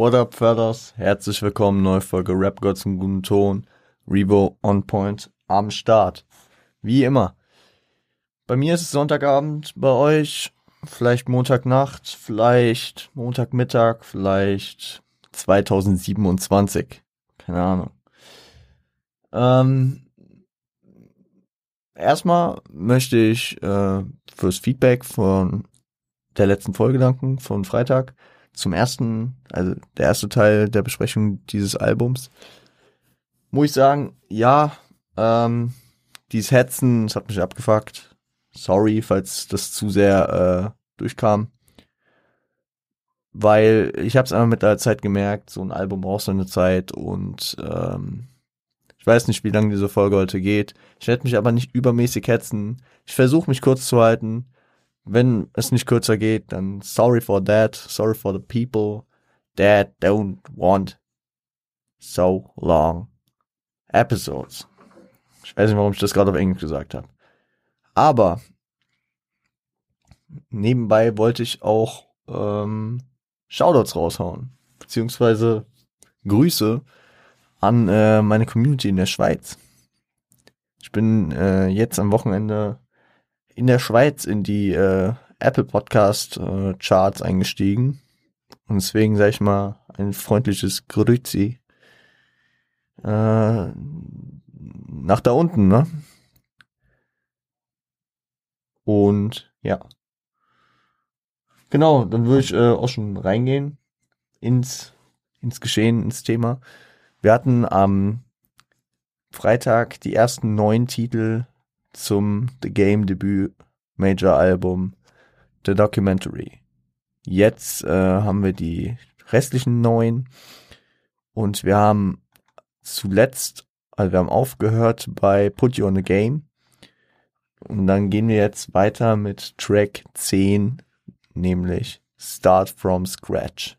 What up, fellas? Herzlich willkommen, neue Folge Rap Gods im guten Ton. Revo on point am Start. Wie immer. Bei mir ist es Sonntagabend, bei euch vielleicht Montagnacht, vielleicht Montagmittag, vielleicht 2027. Keine Ahnung. Ähm, erstmal möchte ich äh, fürs Feedback von der letzten Folge danken, von Freitag, zum ersten, also der erste Teil der Besprechung dieses Albums. Muss ich sagen, ja, ähm, dieses Hetzen, das hat mich abgefuckt. Sorry, falls das zu sehr äh, durchkam. Weil ich habe es einfach mit der Zeit gemerkt, so ein Album braucht so eine Zeit und ähm, ich weiß nicht, wie lange diese Folge heute geht. Ich werde mich aber nicht übermäßig hetzen. Ich versuche mich kurz zu halten. Wenn es nicht kürzer geht, dann sorry for that. Sorry for the people that don't want so long episodes. Ich weiß nicht, warum ich das gerade auf Englisch gesagt habe. Aber nebenbei wollte ich auch ähm, Shoutouts raushauen. Beziehungsweise Grüße an äh, meine Community in der Schweiz. Ich bin äh, jetzt am Wochenende in der Schweiz in die äh, Apple Podcast äh, Charts eingestiegen. Und deswegen sage ich mal ein freundliches Grüezi. Äh, nach da unten, ne? Und ja. Genau, dann würde ich äh, auch schon reingehen ins, ins Geschehen, ins Thema. Wir hatten am Freitag die ersten neun Titel zum The Game Debüt Major Album The Documentary. Jetzt äh, haben wir die restlichen neun und wir haben zuletzt, also wir haben aufgehört bei Put You on the Game und dann gehen wir jetzt weiter mit Track 10, nämlich Start from Scratch.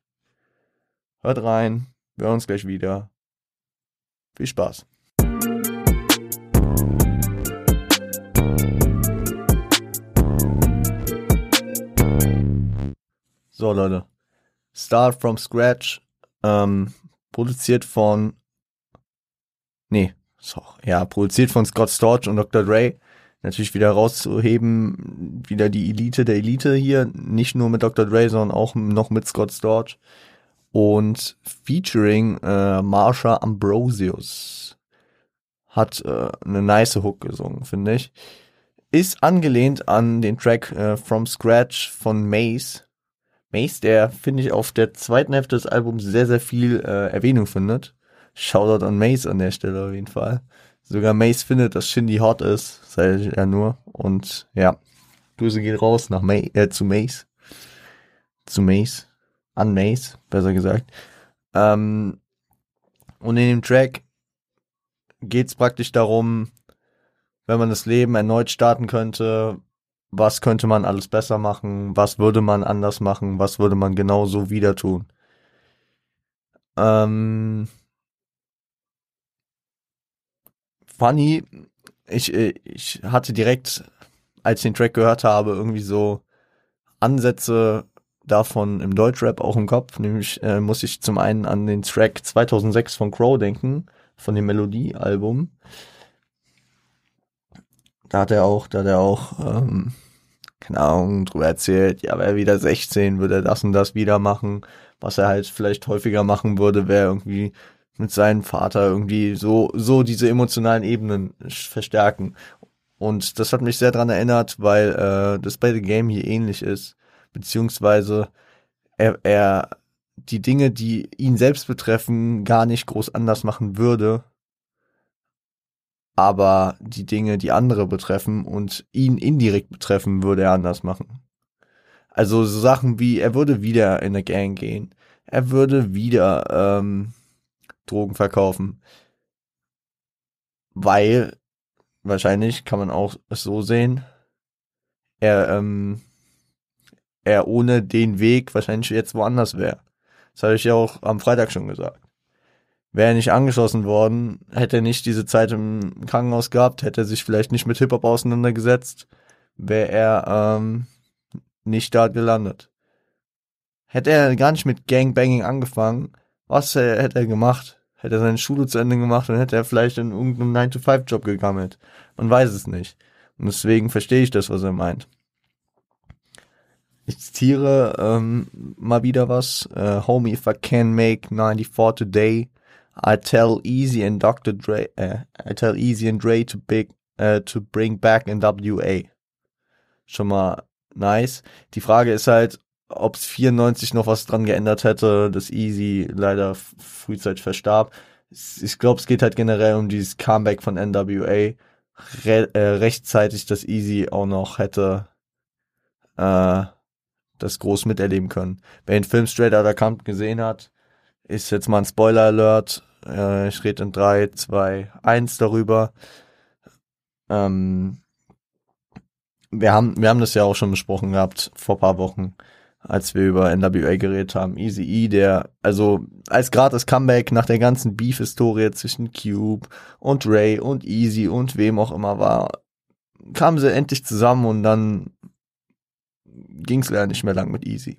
Hört rein, wir hören uns gleich wieder. Viel Spaß. So, Leute. Start from Scratch. Ähm, produziert von. Nee, so, ja, produziert von Scott Storch und Dr. Dre. Natürlich wieder rauszuheben, wieder die Elite der Elite hier. Nicht nur mit Dr. Dre, sondern auch noch mit Scott Storch und featuring äh, Marsha Ambrosius. Hat äh, eine nice Hook gesungen, finde ich. Ist angelehnt an den Track äh, From Scratch von Mace. Mace, der, finde ich, auf der zweiten Hälfte des Albums sehr, sehr viel äh, Erwähnung findet. Shoutout an Mace an der Stelle auf jeden Fall. Sogar Mace findet, dass Shindy hot ist, sei er nur. Und ja, Grüße geht raus nach May, äh, zu Mace. Zu Mace an Mace, besser gesagt. Ähm, und in dem Track geht es praktisch darum, wenn man das Leben erneut starten könnte, was könnte man alles besser machen, was würde man anders machen, was würde man genau so wieder tun. Ähm, funny, ich, ich hatte direkt, als ich den Track gehört habe, irgendwie so Ansätze davon im Deutschrap auch im Kopf. Nämlich äh, muss ich zum einen an den Track 2006 von Crow denken, von dem Melodie-Album. Da hat er auch, da hat er auch, ähm, keine Ahnung, drüber erzählt, ja, wäre wieder 16, würde er das und das wieder machen. Was er halt vielleicht häufiger machen würde, wäre irgendwie mit seinem Vater irgendwie so, so diese emotionalen Ebenen verstärken. Und das hat mich sehr dran erinnert, weil äh, das bei The Game hier ähnlich ist beziehungsweise er, er die Dinge, die ihn selbst betreffen, gar nicht groß anders machen würde, aber die Dinge, die andere betreffen und ihn indirekt betreffen, würde er anders machen. Also so Sachen wie, er würde wieder in eine Gang gehen, er würde wieder ähm, Drogen verkaufen, weil wahrscheinlich kann man auch es so sehen, er ähm, er ohne den Weg wahrscheinlich jetzt woanders wäre. Das habe ich ja auch am Freitag schon gesagt. Wäre er nicht angeschossen worden, hätte er nicht diese Zeit im Krankenhaus gehabt, hätte er sich vielleicht nicht mit Hip-Hop auseinandergesetzt, wäre er ähm, nicht da gelandet. hätte er gar nicht mit Gangbanging angefangen, was äh, hätte er gemacht? Hätte er seine Schule zu Ende gemacht, dann hätte er vielleicht in irgendeinem 9-to-5-Job gegammelt. Man weiß es nicht. Und deswegen verstehe ich das, was er meint. Ich zitiere ähm, mal wieder was. Uh, Homie, if I can make 94 today, I tell Easy and Dr. Dre, uh, I tell Easy and Dre to big, uh, to bring back NWA. Schon mal nice. Die Frage ist halt, ob es 94 noch was dran geändert hätte, dass Easy leider frühzeitig verstarb. Ich glaube, es geht halt generell um dieses Comeback von NWA. Re äh, rechtzeitig, dass Easy auch noch hätte äh, das groß miterleben können. Wer den Film Straight Outta Compton gesehen hat, ist jetzt mal ein Spoiler-Alert. Äh, ich rede in 3, 2, 1 darüber. Ähm, wir haben, wir haben das ja auch schon besprochen gehabt vor paar Wochen, als wir über NWA geredet haben. Easy E, der, also als das Comeback nach der ganzen Beef-Historie zwischen Cube und Ray und Easy und wem auch immer war, kamen sie endlich zusammen und dann ging es leider nicht mehr lang mit Easy.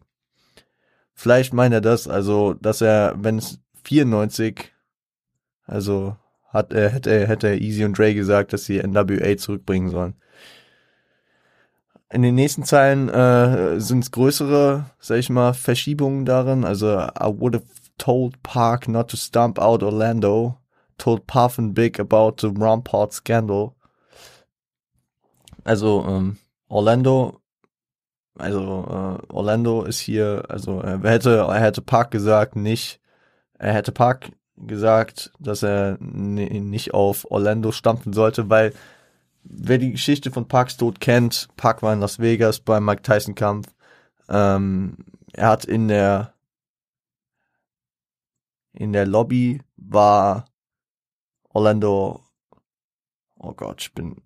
Vielleicht meint er das, also, dass er, wenn es 94, also hat er, hätte, hätte er Easy und Dre gesagt, dass sie NWA zurückbringen sollen. In den nächsten Zeilen äh, sind es größere, sag ich mal, Verschiebungen darin. Also, I would have told Park not to stump out Orlando, told Puff and Big about the Rampart scandal. Also, ähm, Orlando also äh, Orlando ist hier, also er hätte, er hätte Park gesagt, nicht, er hätte Park gesagt, dass er nicht auf Orlando stampfen sollte, weil wer die Geschichte von Parks Tod kennt, Park war in Las Vegas beim Mike Tyson Kampf. Ähm, er hat in der in der Lobby war Orlando, oh Gott, ich bin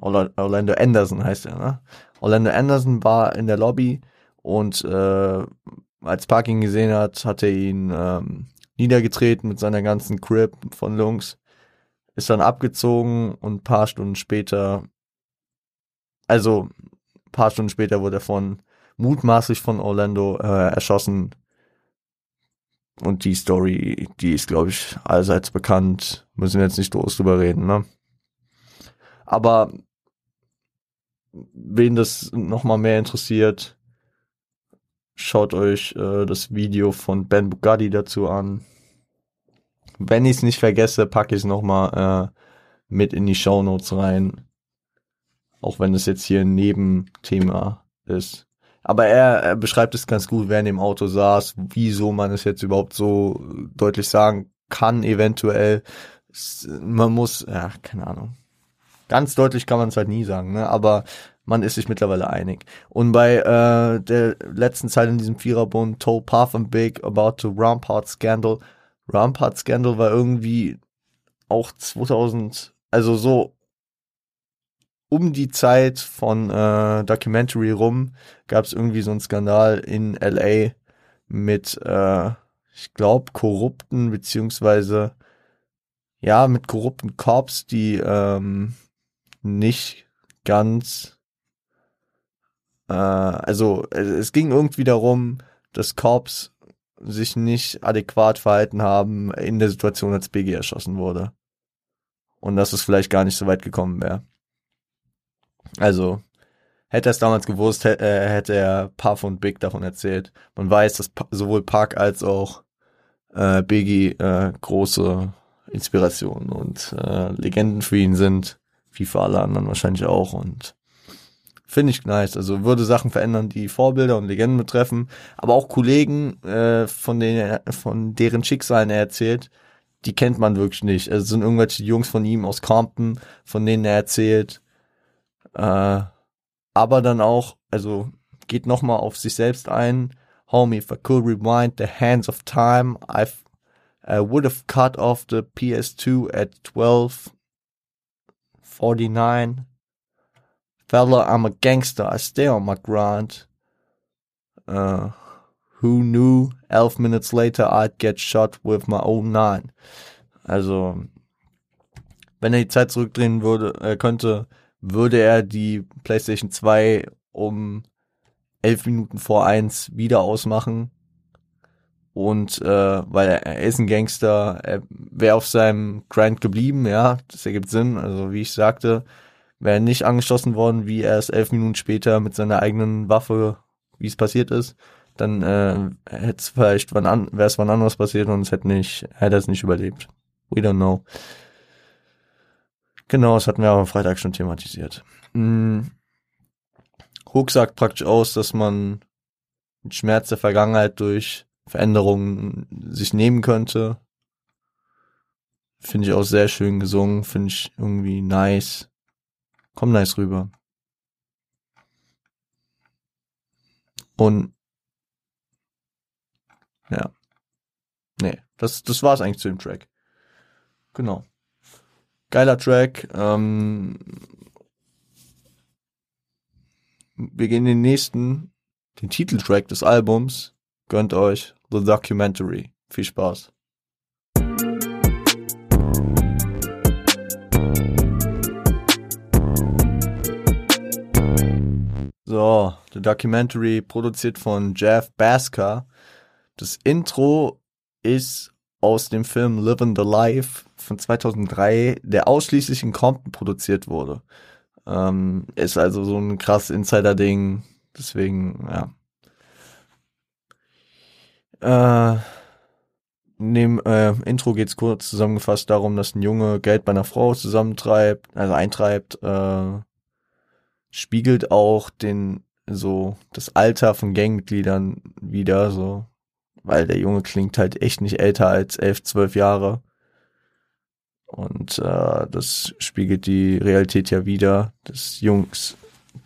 Orlando Anderson heißt er, ne? Orlando Anderson war in der Lobby und äh, als Park ihn gesehen hat, hat er ihn ähm, niedergetreten mit seiner ganzen Crip von Lungs, ist dann abgezogen und paar Stunden später, also paar Stunden später wurde er von mutmaßlich von Orlando äh, erschossen. Und die Story, die ist, glaube ich, allseits bekannt. Müssen wir jetzt nicht groß drüber reden, ne? Aber wen das nochmal mehr interessiert, schaut euch äh, das Video von Ben Bugatti dazu an. Wenn ich es nicht vergesse, packe ich es nochmal äh, mit in die Show Notes rein. Auch wenn es jetzt hier ein Nebenthema ist. Aber er, er beschreibt es ganz gut, wer in dem Auto saß, wieso man es jetzt überhaupt so deutlich sagen kann, eventuell. Man muss, ja, keine Ahnung. Ganz deutlich kann man es halt nie sagen, ne? aber man ist sich mittlerweile einig. Und bei äh, der letzten Zeit in diesem Viererbund, told Path and Big about the Rampart Scandal. Rampart Scandal war irgendwie auch 2000, also so um die Zeit von äh, Documentary rum gab es irgendwie so einen Skandal in LA mit, äh, ich glaube, korrupten beziehungsweise ja mit korrupten Cops, die ähm, nicht ganz, äh, also es ging irgendwie darum, dass Cops sich nicht adäquat verhalten haben in der Situation, als Biggie erschossen wurde. Und dass es vielleicht gar nicht so weit gekommen wäre. Also, hätte er es damals gewusst, äh, hätte er Puff und Big davon erzählt. Man weiß, dass sowohl Park als auch äh, Biggie äh, große Inspirationen und äh, Legenden für ihn sind wie für alle anderen wahrscheinlich auch und finde ich nice. Also würde Sachen verändern, die Vorbilder und Legenden betreffen, aber auch Kollegen, äh, von denen von deren Schicksalen er erzählt, die kennt man wirklich nicht. Also sind irgendwelche Jungs von ihm aus Compton, von denen er erzählt. Äh, aber dann auch, also geht nochmal auf sich selbst ein. Homie, if I could rewind the hands of time, I would have cut off the PS2 at 12 49. Fella, I'm a gangster, I stay on my grind. Uh, who knew 11 minutes later I'd get shot with my own nine. Also, wenn er die Zeit zurückdrehen würde, äh, könnte, würde er die PlayStation 2 um 11 Minuten vor 1 wieder ausmachen Und äh, weil er, er ist ein Gangster, er wäre auf seinem Grind geblieben, ja, das ergibt Sinn. Also wie ich sagte, wäre nicht angeschossen worden, wie er es elf Minuten später mit seiner eigenen Waffe, wie es passiert ist, dann äh, hätte es vielleicht wann an, wäre es wann anderes passiert und es hätte nicht, hätte es nicht überlebt. We don't know. Genau, das hatten wir am Freitag schon thematisiert. Hm. Hook sagt praktisch aus, dass man den Schmerz der Vergangenheit durch Veränderungen sich nehmen könnte. Finde ich auch sehr schön gesungen, finde ich irgendwie nice. Komm nice rüber. Und ja. Nee, das, das war's eigentlich zu dem Track. Genau. Geiler Track. Ähm, wir gehen den nächsten, den Titeltrack des Albums. Gönnt euch The Documentary. Viel Spaß. So, The Documentary produziert von Jeff Basker. Das Intro ist aus dem Film Living the Life von 2003, der ausschließlich in Compton produziert wurde. Ähm, ist also so ein krass Insider-Ding. Deswegen, ja. Äh, dem äh, Intro geht's kurz zusammengefasst darum, dass ein Junge Geld bei einer Frau zusammentreibt, also eintreibt, äh, spiegelt auch den so das Alter von Gangmitgliedern wieder, so, weil der Junge klingt halt echt nicht älter als elf, zwölf Jahre. Und äh, das spiegelt die Realität ja wieder, dass Jungs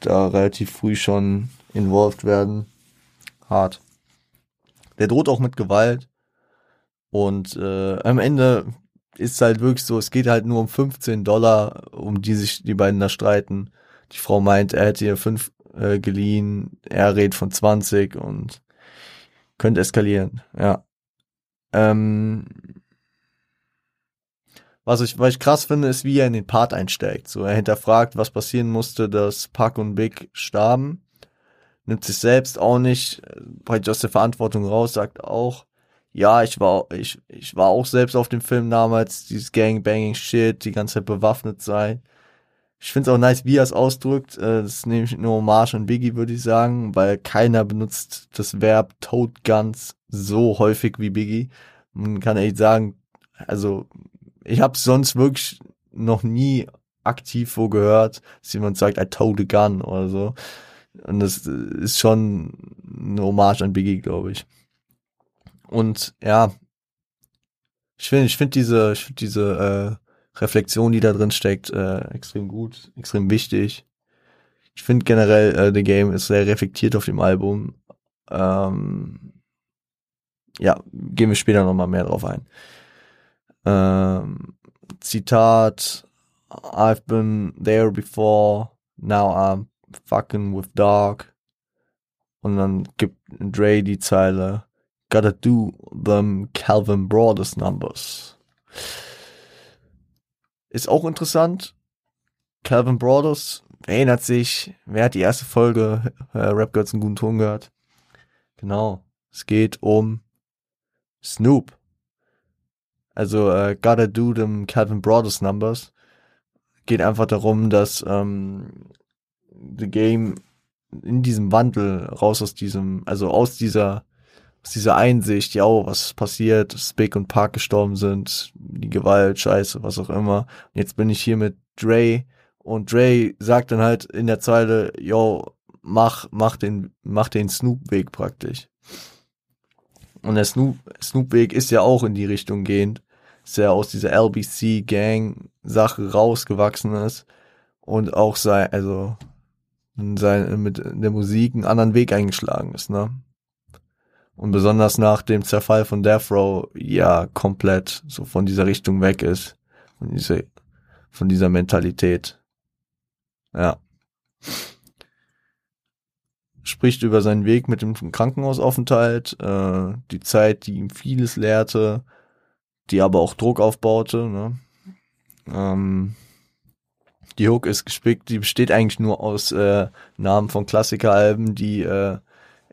da relativ früh schon involved werden. Hart. Der droht auch mit Gewalt. Und äh, am Ende ist halt wirklich so, es geht halt nur um 15 Dollar, um die sich die beiden da streiten. Die Frau meint, er hätte ihr fünf äh, geliehen, er redet von 20 und könnte eskalieren, ja. Ähm, was ich, was ich krass finde, ist, wie er in den Part einsteigt. So, er hinterfragt, was passieren musste, dass Puck und Big starben. Nimmt sich selbst auch nicht praktisch aus der Verantwortung raus, sagt auch, ja, ich war, ich, ich war auch selbst auf dem Film damals, dieses Gangbanging-Shit, die ganze Zeit bewaffnet sein. Ich finde es auch nice, wie er es ausdrückt. Äh, das ist nämlich nur Hommage an Biggie, würde ich sagen, weil keiner benutzt das Verb Toad Guns so häufig wie Biggie. Man kann echt sagen, also ich habe sonst wirklich noch nie aktiv wo gehört, dass jemand sagt, I told a gun oder so. Und das ist schon eine Hommage an Biggie, glaube ich. Und ja, ich finde, ich finde diese, ich finde diese äh, Reflexion, die da drin steckt, äh, extrem gut, extrem wichtig. Ich finde generell, äh, The Game ist sehr reflektiert auf dem Album. Ähm, ja, gehen wir später nochmal mehr drauf ein. Ähm, Zitat, I've been there before, now I'm fucking with dog. Und dann gibt Dre die Zeile, gotta do them Calvin Broadest numbers. Ist auch interessant. Calvin Broaders erinnert sich, wer hat die erste Folge äh, Rap Girls einen guten Ton gehört? Genau. Es geht um Snoop. Also äh, Gotta Do Them Calvin Broadus Numbers. Geht einfach darum, dass ähm, The Game in diesem Wandel raus aus diesem, also aus dieser, aus dieser Einsicht, ja, oh, was passiert, Big und Park gestorben sind, die Gewalt, Scheiße, was auch immer. Und jetzt bin ich hier mit Dre und Dre sagt dann halt in der Zeile, yo, mach, mach den, mach den Snoop-Weg praktisch. Und der Snoop, Snoop-Weg ist ja auch in die Richtung gehend, dass er aus dieser LBC-Gang-Sache rausgewachsen ist und auch sein, also sein, mit der Musik einen anderen Weg eingeschlagen ist, ne? Und besonders nach dem Zerfall von Death Row ja komplett so von dieser Richtung weg ist. Von dieser, von dieser Mentalität. Ja spricht über seinen Weg mit dem Krankenhausaufenthalt, äh, die Zeit, die ihm vieles lehrte, die aber auch Druck aufbaute. Ne? Ähm, die Hook ist gespickt, die besteht eigentlich nur aus äh, Namen von Klassikeralben, die äh,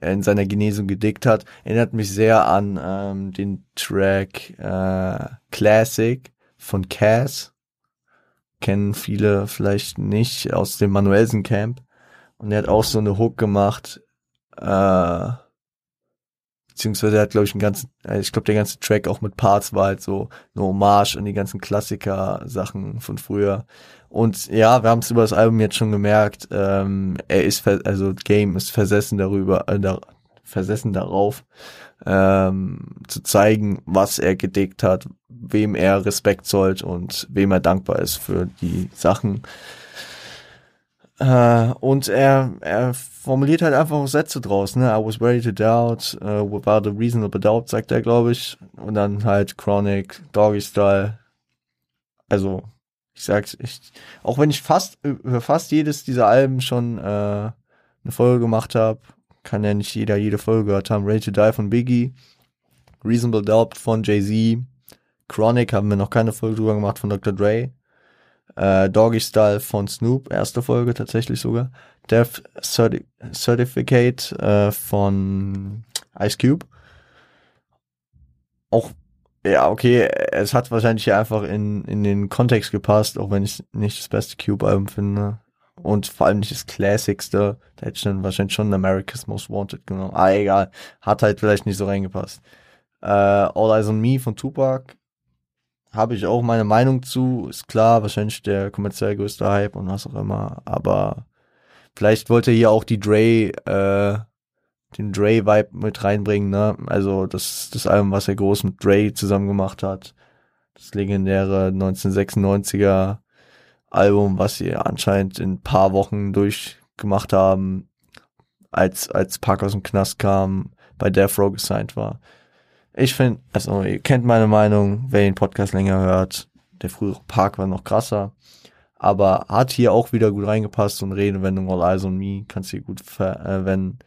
er in seiner Genesung gedickt hat. Erinnert mich sehr an ähm, den Track äh, Classic von Cass. Kennen viele vielleicht nicht aus dem Manuelsen Camp. Und er hat auch so eine Hook gemacht. Äh, beziehungsweise er hat, glaube ich, einen ganzen, äh, ich glaube, der ganze Track auch mit Parts war halt so eine Hommage an die ganzen Klassiker-Sachen von früher. Und ja, wir haben es über das Album jetzt schon gemerkt, ähm, er ist, also Game ist versessen darüber, äh, da, versessen darauf, ähm, zu zeigen, was er gedickt hat, wem er Respekt zollt und wem er dankbar ist für die Sachen, äh, und er, er formuliert halt einfach Sätze draus, ne? I was ready to doubt, uh, without a reasonable doubt, sagt er, glaube ich. Und dann halt Chronic, Doggy Style. Also, ich sag's, ich, auch wenn ich fast über fast jedes dieser Alben schon äh, eine Folge gemacht habe, kann ja nicht jeder jede Folge gehört haben. Ready to Die von Biggie, Reasonable Doubt von Jay-Z, Chronic haben wir noch keine Folge drüber gemacht von Dr. Dre. Äh, Doggy Style von Snoop, erste Folge tatsächlich sogar. Death Certi Certificate äh, von Ice Cube. Auch, ja, okay, es hat wahrscheinlich einfach in, in den Kontext gepasst, auch wenn ich nicht das beste Cube-Album finde. Und vor allem nicht das Klassigste. Da hätte ich dann wahrscheinlich schon America's Most Wanted genommen. Ah, egal. Hat halt vielleicht nicht so reingepasst. Äh, All Eyes on Me von Tupac habe ich auch meine Meinung zu. Ist klar, wahrscheinlich der kommerziell größte Hype und was auch immer. Aber vielleicht wollte er hier auch die Dre, äh, den Dre-Vibe mit reinbringen, ne? Also das, das Album, was er groß mit Dre zusammen gemacht hat. Das legendäre 1996er Album, was sie anscheinend in ein paar Wochen durchgemacht haben, als, als Park aus dem Knast kam, bei Death Row gesigned war. Ich finde, also ihr kennt meine Meinung, wer den Podcast länger hört, der frühere Park war noch krasser, aber hat hier auch wieder gut reingepasst und Redewendung All Eyes on Me kannst du hier gut verwenden.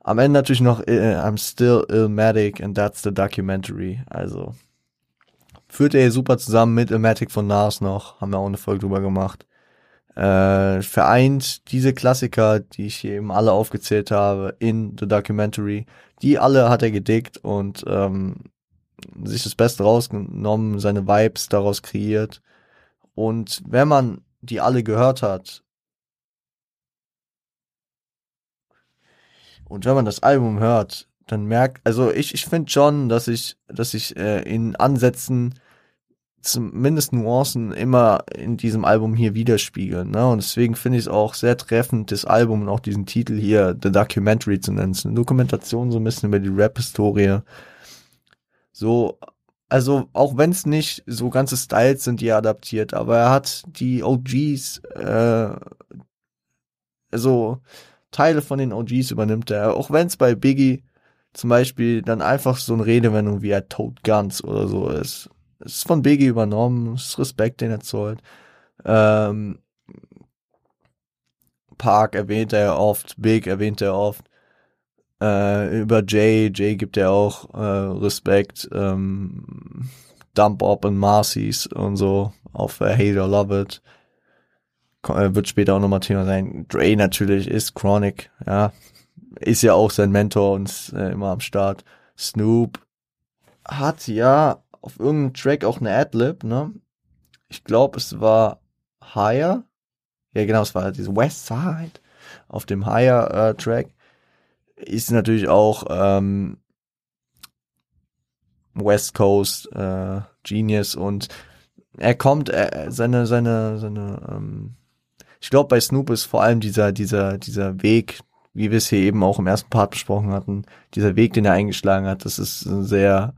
Am Ende natürlich noch äh, I'm still Illmatic and that's the documentary. Also führt er super zusammen mit Illmatic von Nas noch, haben wir auch eine Folge drüber gemacht. Äh, vereint diese Klassiker, die ich eben alle aufgezählt habe, in The Documentary die alle hat er gedickt und ähm, sich das Beste rausgenommen, seine Vibes daraus kreiert. Und wenn man die alle gehört hat und wenn man das Album hört, dann merkt, also ich, ich finde schon, dass ich, dass ich äh, in Ansätzen zumindest Nuancen immer in diesem Album hier widerspiegeln. Ne? Und deswegen finde ich es auch sehr treffend, das Album und auch diesen Titel hier, The Documentary zu nennen. eine Dokumentation so ein bisschen über die Rap-Historie. So, also auch wenn es nicht so ganze Styles sind, die er adaptiert, aber er hat die OGs, äh, also Teile von den OGs übernimmt er. Auch wenn es bei Biggie zum Beispiel dann einfach so eine Redewendung wie er Toad Guns oder so ist. Es ist von Biggie übernommen, es ist Respekt, den er zollt. Ähm, Park erwähnt er oft, Big erwähnt er oft. Äh, über Jay, Jay gibt er auch äh, Respekt. Ähm, Dump Up und Marcy's und so auf äh, Hate or Love It. Äh, wird später auch nochmal Thema sein. Dre natürlich ist Chronic, ja. Ist ja auch sein Mentor und ist äh, immer am Start. Snoop hat ja auf irgendeinem Track auch eine Adlib, ne? Ich glaube, es war Higher. Ja, genau, es war diese West Side auf dem Higher äh, Track. Ist natürlich auch ähm, West Coast äh, Genius und er kommt, äh, seine, seine, seine, ähm, ich glaube, bei Snoop ist vor allem dieser, dieser, dieser Weg, wie wir es hier eben auch im ersten Part besprochen hatten, dieser Weg, den er eingeschlagen hat, das ist sehr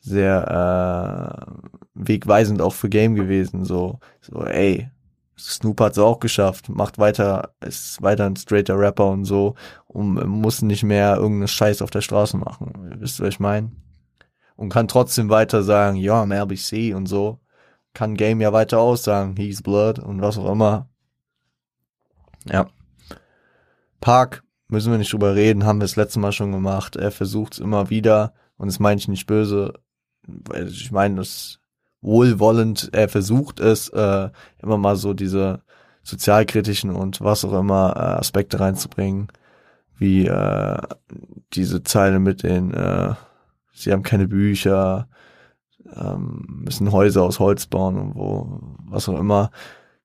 sehr äh, wegweisend auch für Game gewesen. So, so ey, Snoop hat's auch geschafft, macht weiter, ist weiter ein straighter Rapper und so und muss nicht mehr irgendeine Scheiß auf der Straße machen. Wisst ihr, was ich meine? Und kann trotzdem weiter sagen, ja, am RBC und so. Kann Game ja weiter aussagen, he's blood und was auch immer. Ja. Park, müssen wir nicht drüber reden, haben wir das letzte Mal schon gemacht. Er versucht es immer wieder und das meine ich nicht böse ich meine, das wohlwollend, er versucht es, äh, immer mal so diese sozialkritischen und was auch immer äh, Aspekte reinzubringen. wie äh, diese Zeile mit den, äh, sie haben keine Bücher, ähm, müssen Häuser aus Holz bauen und wo, was auch immer,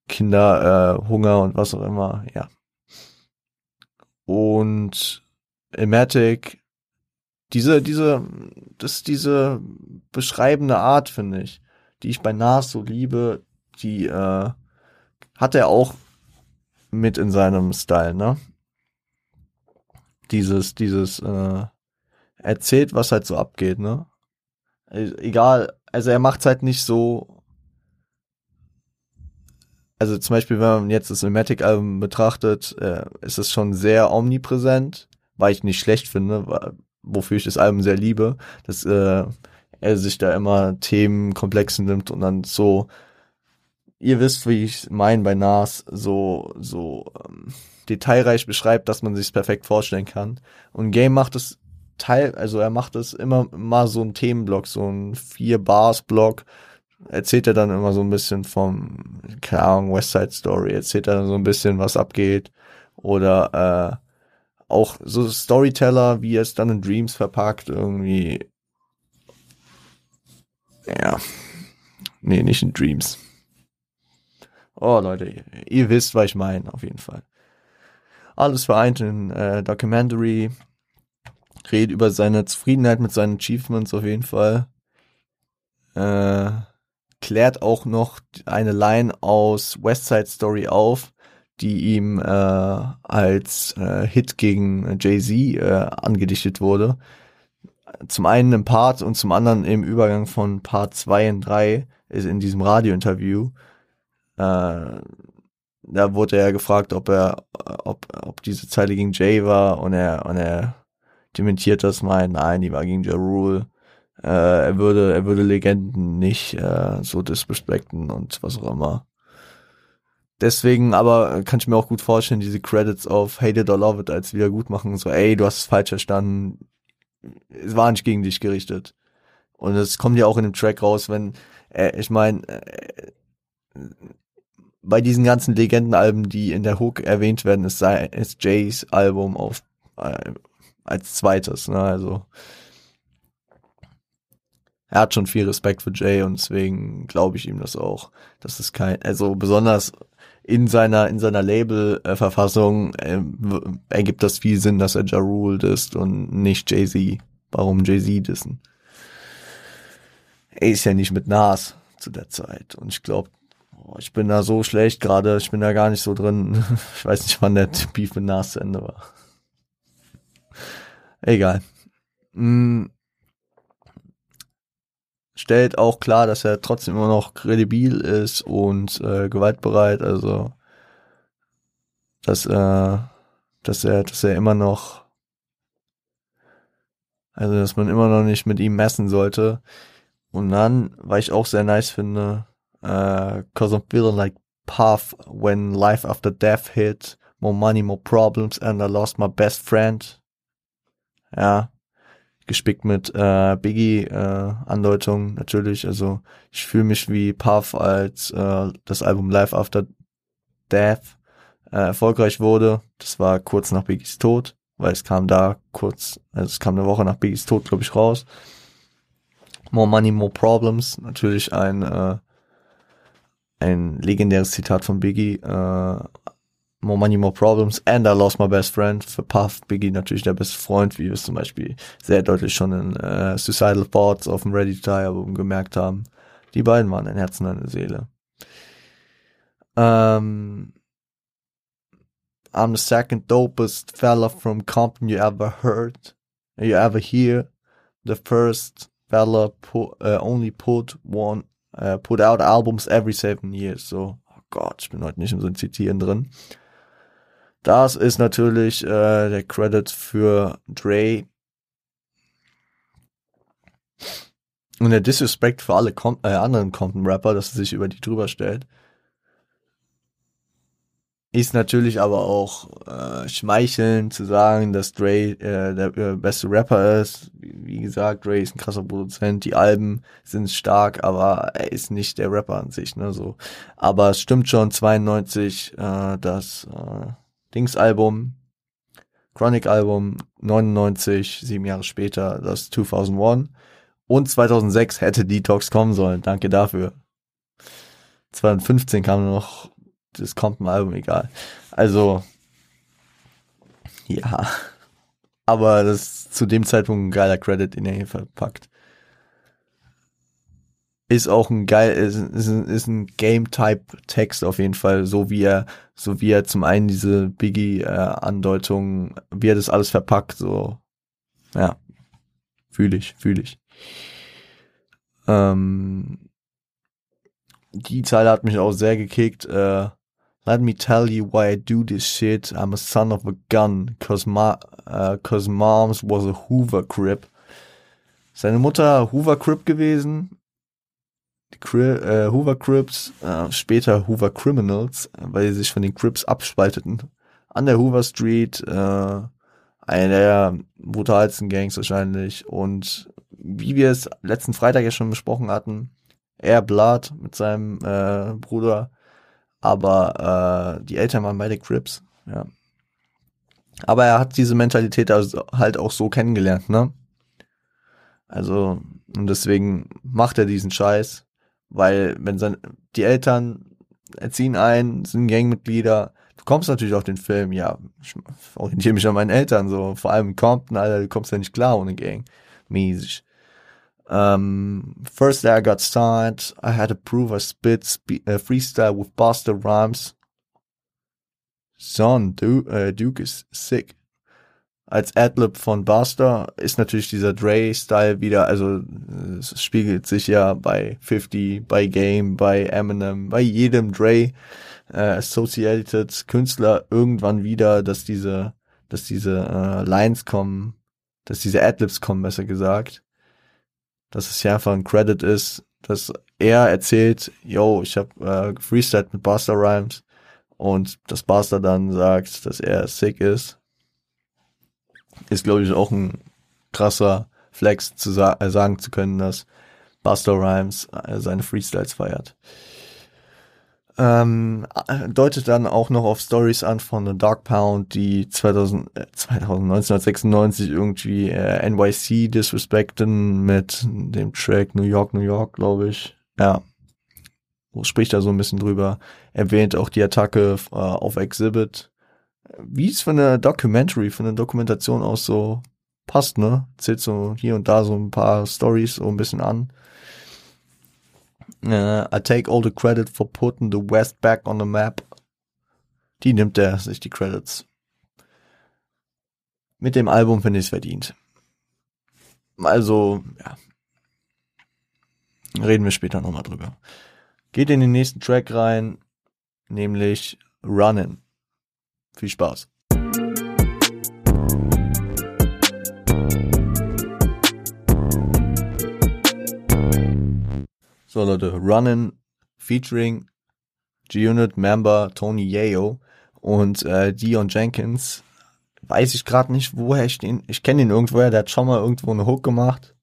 Kinder, äh, Hunger und was auch immer, ja. Und Ematic, diese, diese, das diese beschreibende Art, finde ich, die ich bei Nas so liebe, die äh, hat er auch mit in seinem Style, ne? Dieses, dieses, äh, erzählt, was halt so abgeht, ne? E-, egal, also er macht's halt nicht so. Also zum Beispiel, wenn man jetzt das Cinematic-Album betrachtet, äh, ist es schon sehr omnipräsent, weil ich nicht schlecht finde, wofür ich das Album sehr liebe, dass äh, er sich da immer Themenkomplexe nimmt und dann so, ihr wisst, wie ich meine bei Nas, so, so ähm, detailreich beschreibt, dass man sich perfekt vorstellen kann. Und Game macht es Teil, also er macht es immer mal so ein Themenblock, so ein vier Bars Block, erzählt er dann immer so ein bisschen vom, keine Ahnung, West Side Story, erzählt er dann so ein bisschen, was abgeht oder äh, auch so Storyteller, wie er es dann in Dreams verpackt, irgendwie, ja, nee, nicht in Dreams. Oh Leute, ihr wisst, was ich meine, auf jeden Fall. Alles vereint in äh, Documentary, redet über seine Zufriedenheit mit seinen Achievements auf jeden Fall. Äh, klärt auch noch eine Line aus West Side Story auf, die ihm äh, als äh, Hit gegen Jay-Z äh, angedichtet wurde. Zum einen im Part und zum anderen im Übergang von Part 2 und 3 ist in diesem Radiointerview. Äh, da wurde er gefragt, ob er, ob, ob diese Zeile gegen Jay war und er, und er dementiert das mal, nein, die war gegen Ja Rule. Äh, er würde, er würde Legenden nicht äh, so disrespekten und was auch immer. Deswegen aber kann ich mir auch gut vorstellen, diese Credits auf Hate It or Love It als Wiedergutmachen, so, ey, du hast es falsch verstanden. Es war nicht gegen dich gerichtet. Und es kommt ja auch in dem Track raus, wenn, äh, ich meine, äh, bei diesen ganzen Legendenalben, die in der Hook erwähnt werden, ist, ist Jays Album auf äh, als zweites. Ne? Also er hat schon viel Respekt für Jay und deswegen glaube ich ihm das auch. Das ist kein, also besonders in seiner in seiner Label-Verfassung äh, ergibt das viel Sinn, dass er Ja Rule ist und nicht Jay Z. Warum Jay Z dissen? Er ist ja nicht mit Nas zu der Zeit und ich glaube, ich bin da so schlecht gerade, ich bin da gar nicht so drin. Ich weiß nicht, wann der Beef mit Nas zu Ende war. Egal. Hm. Stellt auch klar, dass er trotzdem immer noch kredibil ist und äh, gewaltbereit, also dass, äh, dass er, dass er immer noch, also dass man immer noch nicht mit ihm messen sollte. Und dann, weil ich auch sehr nice finde, äh, cause I'm feeling like Puff when life after death hit, more money, more problems, and I lost my best friend. Ja, gespickt mit äh, Biggie äh, natürlich. Also ich fühle mich wie Puff, als äh, das Album Life After Death äh, erfolgreich wurde. Das war kurz nach Biggies Tod, weil es kam da kurz, also es kam eine Woche nach Biggies Tod, glaube ich, raus. More Money, More Problems, natürlich ein äh, ein legendäres Zitat von Biggie, äh, More Money, More Problems and I Lost My Best Friend. Für Puff, Biggie natürlich der beste Freund, wie wir es zum Beispiel sehr deutlich schon in äh, Suicidal Thoughts auf dem Ready to Die Album gemerkt haben. Die beiden waren ein Herz und eine Seele. Um, I'm the second dopest fella from Compton you ever heard, you ever hear. The first fella put, uh, only put one, uh, put out albums every seven years. So, oh Gott, ich bin heute nicht in so ein Zitieren drin. Das ist natürlich äh, der Credit für Dre. Und der Disrespect für alle Com äh, anderen Compton-Rapper, dass er sich über die drüber stellt. Ist natürlich aber auch äh, schmeichelnd zu sagen, dass Dre äh, der äh, beste Rapper ist. Wie gesagt, Dre ist ein krasser Produzent, die Alben sind stark, aber er ist nicht der Rapper an sich. Ne, so. Aber es stimmt schon, 92, äh, dass äh, Dings-Album Chronic Album 99, sieben Jahre später das 2001 und 2006 hätte Detox kommen sollen. Danke dafür. 2015 kam noch das kommt ein Album, egal. Also, ja. Aber das ist zu dem Zeitpunkt ein geiler Credit, den er hier verpackt. Ist auch ein geil, ist, ist, ist ein Game-Type-Text auf jeden Fall, so wie er, so wie er zum einen diese Biggie-Andeutung, wie er das alles verpackt, so, ja. Fühle ich, fühle ich. Ähm, die Zeile hat mich auch sehr gekickt. Äh, Let me tell you why I do this shit. I'm a son of a gun, cause, ma uh, cause mom's was a Hoover Crip. Seine Mutter Hoover Crip gewesen. Cri äh, Hoover Crips, äh, später Hoover Criminals, weil sie sich von den Crips abspalteten. An der Hoover Street, äh, eine der brutalsten Gangs wahrscheinlich. Und wie wir es letzten Freitag ja schon besprochen hatten, er Blood mit seinem äh, Bruder aber äh, die Eltern waren beide Crips, ja. Aber er hat diese Mentalität also halt auch so kennengelernt, ne? Also, und deswegen macht er diesen Scheiß, weil wenn sein, die Eltern erziehen ein, sind Gangmitglieder, du kommst natürlich auf den Film, ja, ich orientiere mich an meinen Eltern, so, vor allem in Compton, Alter, du kommst ja nicht klar ohne Gang, mäßig. Um, first day I got signed, I had to prove I spit uh, freestyle with Buster Rhymes. Son, du uh, Duke is sick. Als Adlib von Buster ist natürlich dieser Dre-Style wieder, also es spiegelt sich ja bei 50, bei Game, bei Eminem, bei jedem Dre äh, Associated Künstler irgendwann wieder, dass diese, dass diese äh, Lines kommen, dass diese Adlibs kommen, besser gesagt. Dass es ja einfach ein Credit ist, dass er erzählt, yo, ich habe äh, gefreestylt mit Buster Rhymes und dass Buster dann sagt, dass er sick ist, ist glaube ich auch ein krasser Flex zu sa äh, sagen zu können, dass Buster Rhymes äh, seine Freestyles feiert ähm, deutet dann auch noch auf Stories an von The Dark Pound, die 2000, äh, 1996 irgendwie äh, NYC disrespekten mit dem Track New York, New York, glaube ich. Ja. Spricht er so ein bisschen drüber. Erwähnt auch die Attacke äh, auf Exhibit. Wie es von der Documentary, von der Dokumentation aus so passt, ne? Zählt so hier und da so ein paar Stories so ein bisschen an. Uh, I take all the credit for putting the West back on the map. Die nimmt er sich die Credits. Mit dem Album finde ich es verdient. Also, ja. Reden wir später nochmal drüber. Geht in den nächsten Track rein, nämlich Runnin'. Viel Spaß. So Leute, Runnin' featuring G-Unit Member Tony Yeo und äh, Dion Jenkins. Weiß ich gerade nicht, woher ich den. Ich kenne ihn irgendwoher, der hat schon mal irgendwo eine Hook gemacht.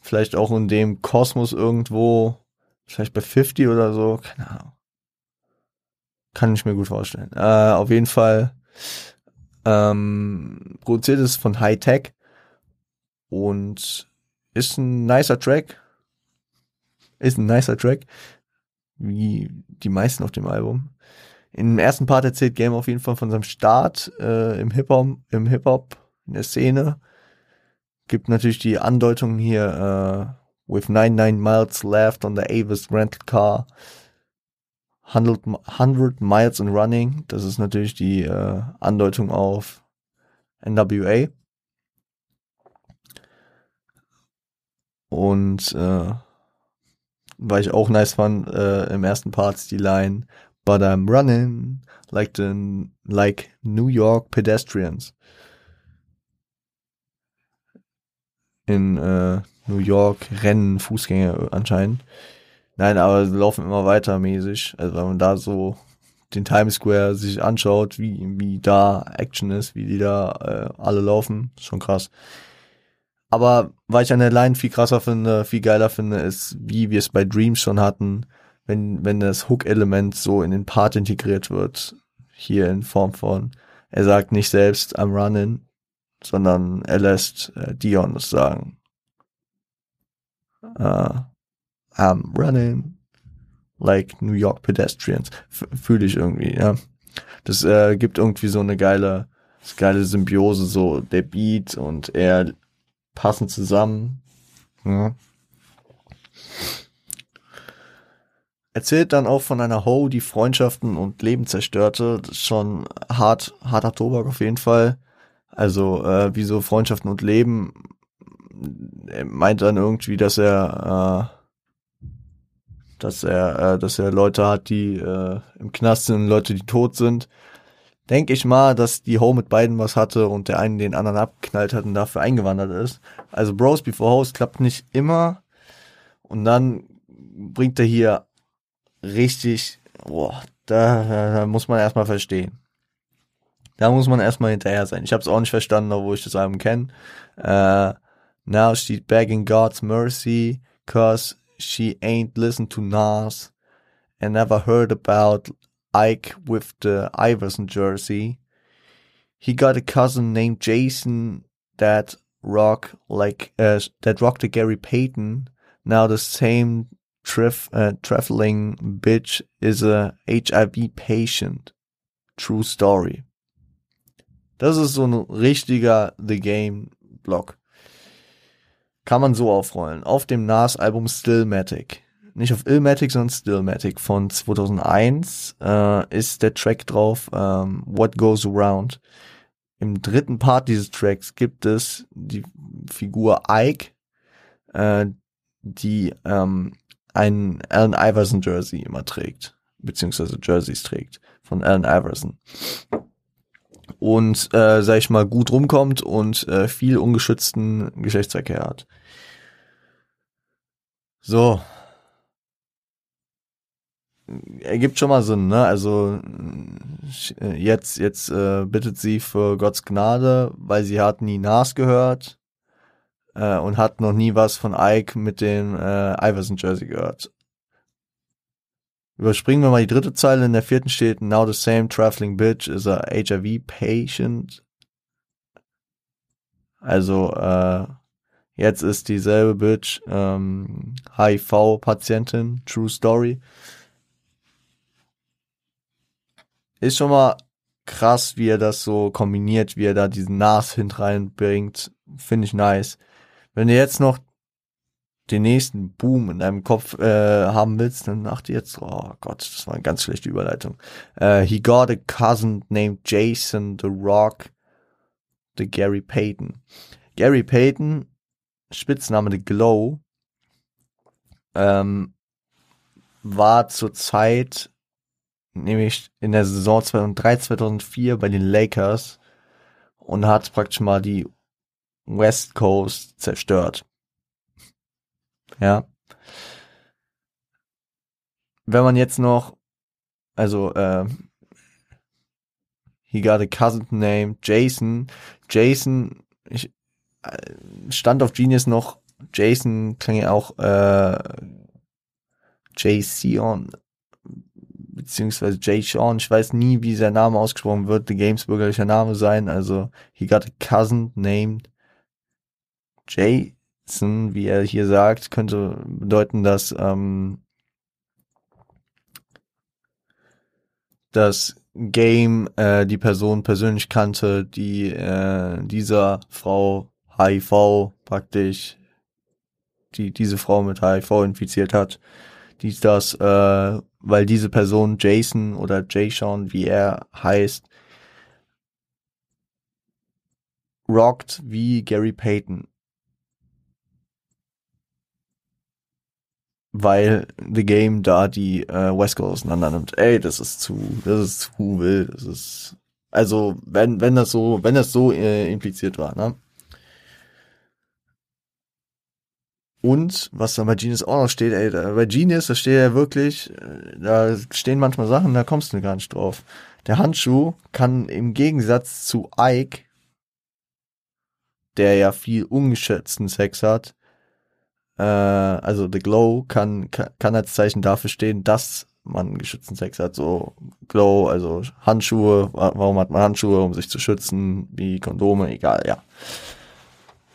Vielleicht auch in dem Kosmos irgendwo. Vielleicht bei 50 oder so. Keine Ahnung. Kann ich mir gut vorstellen. Äh, auf jeden Fall ähm, produziert ist von High Tech und ist ein nicer Track ist ein nicer Track. Wie die meisten auf dem Album. Im ersten Part erzählt Game auf jeden Fall von seinem Start äh, im Hip-Hop, im Hip-Hop, in der Szene. Gibt natürlich die Andeutungen hier, äh, with 99 miles left on the Avis rental car. 100, 100 miles in running. Das ist natürlich die äh, Andeutung auf NWA. Und äh, weil ich auch nice fand, äh, im ersten Part die Line, but I'm running like the, like New York pedestrians. In äh, New York rennen Fußgänger anscheinend. Nein, aber sie laufen immer weiter mäßig. Also wenn man da so den Times Square sich anschaut, wie, wie da Action ist, wie die da äh, alle laufen, schon krass. Aber weil ich an der Line viel krasser finde, viel geiler finde, ist, wie wir es bei Dreams schon hatten, wenn, wenn das Hook-Element so in den Part integriert wird, hier in Form von er sagt nicht selbst I'm running, sondern er lässt äh, Dion es sagen. Uh, I'm running like New York pedestrians. Fühle ich irgendwie, ja. Das äh, gibt irgendwie so eine geile, geile Symbiose, so der Beat und er passen zusammen. Ja. Erzählt dann auch von einer Ho, die Freundschaften und Leben zerstörte. Das ist schon hart, harter Tobak auf jeden Fall. Also, äh, wie so Freundschaften und Leben. Er meint dann irgendwie, dass er, äh, dass er, äh, dass er Leute hat, die äh, im Knast sind und Leute, die tot sind. Denke ich mal, dass die Ho mit beiden was hatte und der einen den anderen abgeknallt hat und dafür eingewandert ist. Also Bros Before Hoes klappt nicht immer. Und dann bringt er hier richtig, boah, da, da muss man erstmal verstehen. Da muss man erstmal hinterher sein. Ich habe es auch nicht verstanden, obwohl ich das Album kenne. Uh, now she's begging God's mercy, cause she ain't listened to Nas and never heard about Ike with the Iverson jersey. He got a cousin named Jason that rock like uh, that rocked the Gary Payton. Now the same trif uh, traveling bitch is a HIV patient. True story. Das ist so ein richtiger The Game Block. Kann man so aufrollen. Auf dem NAS-Album Stillmatic. Nicht auf Illmatic, sondern Stillmatic von 2001 äh, ist der Track drauf ähm, What Goes Around. Im dritten Part dieses Tracks gibt es die Figur Ike, äh, die ähm, ein Allen Iverson Jersey immer trägt, beziehungsweise Jerseys trägt von Allen Iverson und, äh, sag ich mal, gut rumkommt und äh, viel ungeschützten Geschlechtsverkehr hat. So. Ergibt schon mal Sinn, ne? Also äh, jetzt, jetzt äh, bittet sie für Gottes Gnade, weil sie hat nie Nas gehört äh, und hat noch nie was von Ike mit dem äh, Iverson Jersey gehört. Überspringen wir mal die dritte Zeile. In der vierten steht, now the same traveling bitch is a HIV patient. Also, äh, jetzt ist dieselbe Bitch ähm, HIV-Patientin. True Story. Ist schon mal krass, wie er das so kombiniert, wie er da diesen Nas hint reinbringt. Finde ich nice. Wenn ihr jetzt noch den nächsten Boom in deinem Kopf äh, haben willst, dann achte jetzt, oh Gott, das war eine ganz schlechte Überleitung. Uh, he got a cousin named Jason the Rock, the Gary Payton. Gary Payton, Spitzname The Glow, ähm, war zur Zeit, nämlich in der Saison 2003, 2004 bei den Lakers und hat praktisch mal die West Coast zerstört. Ja. Wenn man jetzt noch, also, äh, he got a cousin named Jason. Jason, ich äh, stand auf Genius noch, Jason klang ja auch, äh, Jay Sion, beziehungsweise Jay Sean, ich weiß nie, wie sein Name ausgesprochen wird, the Games bürgerlicher Name sein, also he got a cousin named Jay wie er hier sagt, könnte bedeuten, dass ähm, das Game äh, die Person persönlich kannte, die äh, dieser Frau HIV praktisch, die diese Frau mit HIV infiziert hat, dies das, äh, weil diese Person Jason oder Jay Sean, wie er heißt, rockt wie Gary Payton. Weil The Game da die äh, West Coast auseinander nimmt. Ey, das ist zu, das ist zu wild. Das ist, also wenn wenn das so, wenn das so äh, impliziert war, ne? Und was da bei Genius auch noch steht, ey, da, bei Genius, da steht ja wirklich, äh, da stehen manchmal Sachen, da kommst du gar nicht drauf. Der Handschuh kann im Gegensatz zu Ike, der ja viel ungeschätzten Sex hat, äh, also The Glow kann, kann, als Zeichen dafür stehen, dass man geschützten Sex hat, so Glow, also Handschuhe, warum hat man Handschuhe, um sich zu schützen, wie Kondome, egal, ja.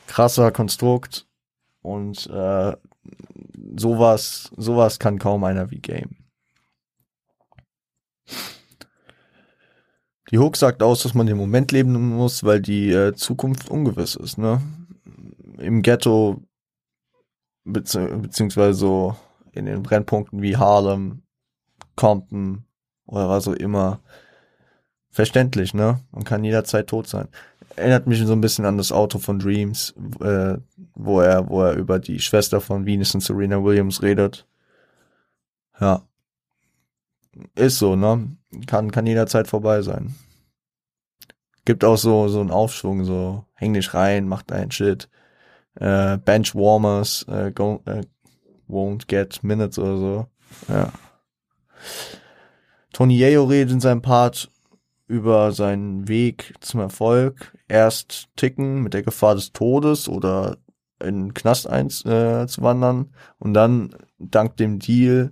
Krasser Konstrukt und äh, sowas, sowas kann kaum einer wie Game. Die Hook sagt aus, dass man den Moment leben muss, weil die äh, Zukunft ungewiss ist, ne? Im Ghetto beziehungsweise so in den Brennpunkten wie Harlem, Compton oder was auch immer. Verständlich, ne? Man kann jederzeit tot sein. Erinnert mich so ein bisschen an das Auto von Dreams, äh, wo er, wo er über die Schwester von Venus und Serena Williams redet. Ja. Ist so, ne? Kann, kann jederzeit vorbei sein. Gibt auch so, so einen Aufschwung, so, häng dich rein, mach deinen Shit. Äh, Benchwarmers, äh, go, äh, won't get minutes oder so. Ja. Tony Yeo redet in seinem Part über seinen Weg zum Erfolg. Erst ticken mit der Gefahr des Todes oder in Knast eins äh, zu wandern und dann dank dem Deal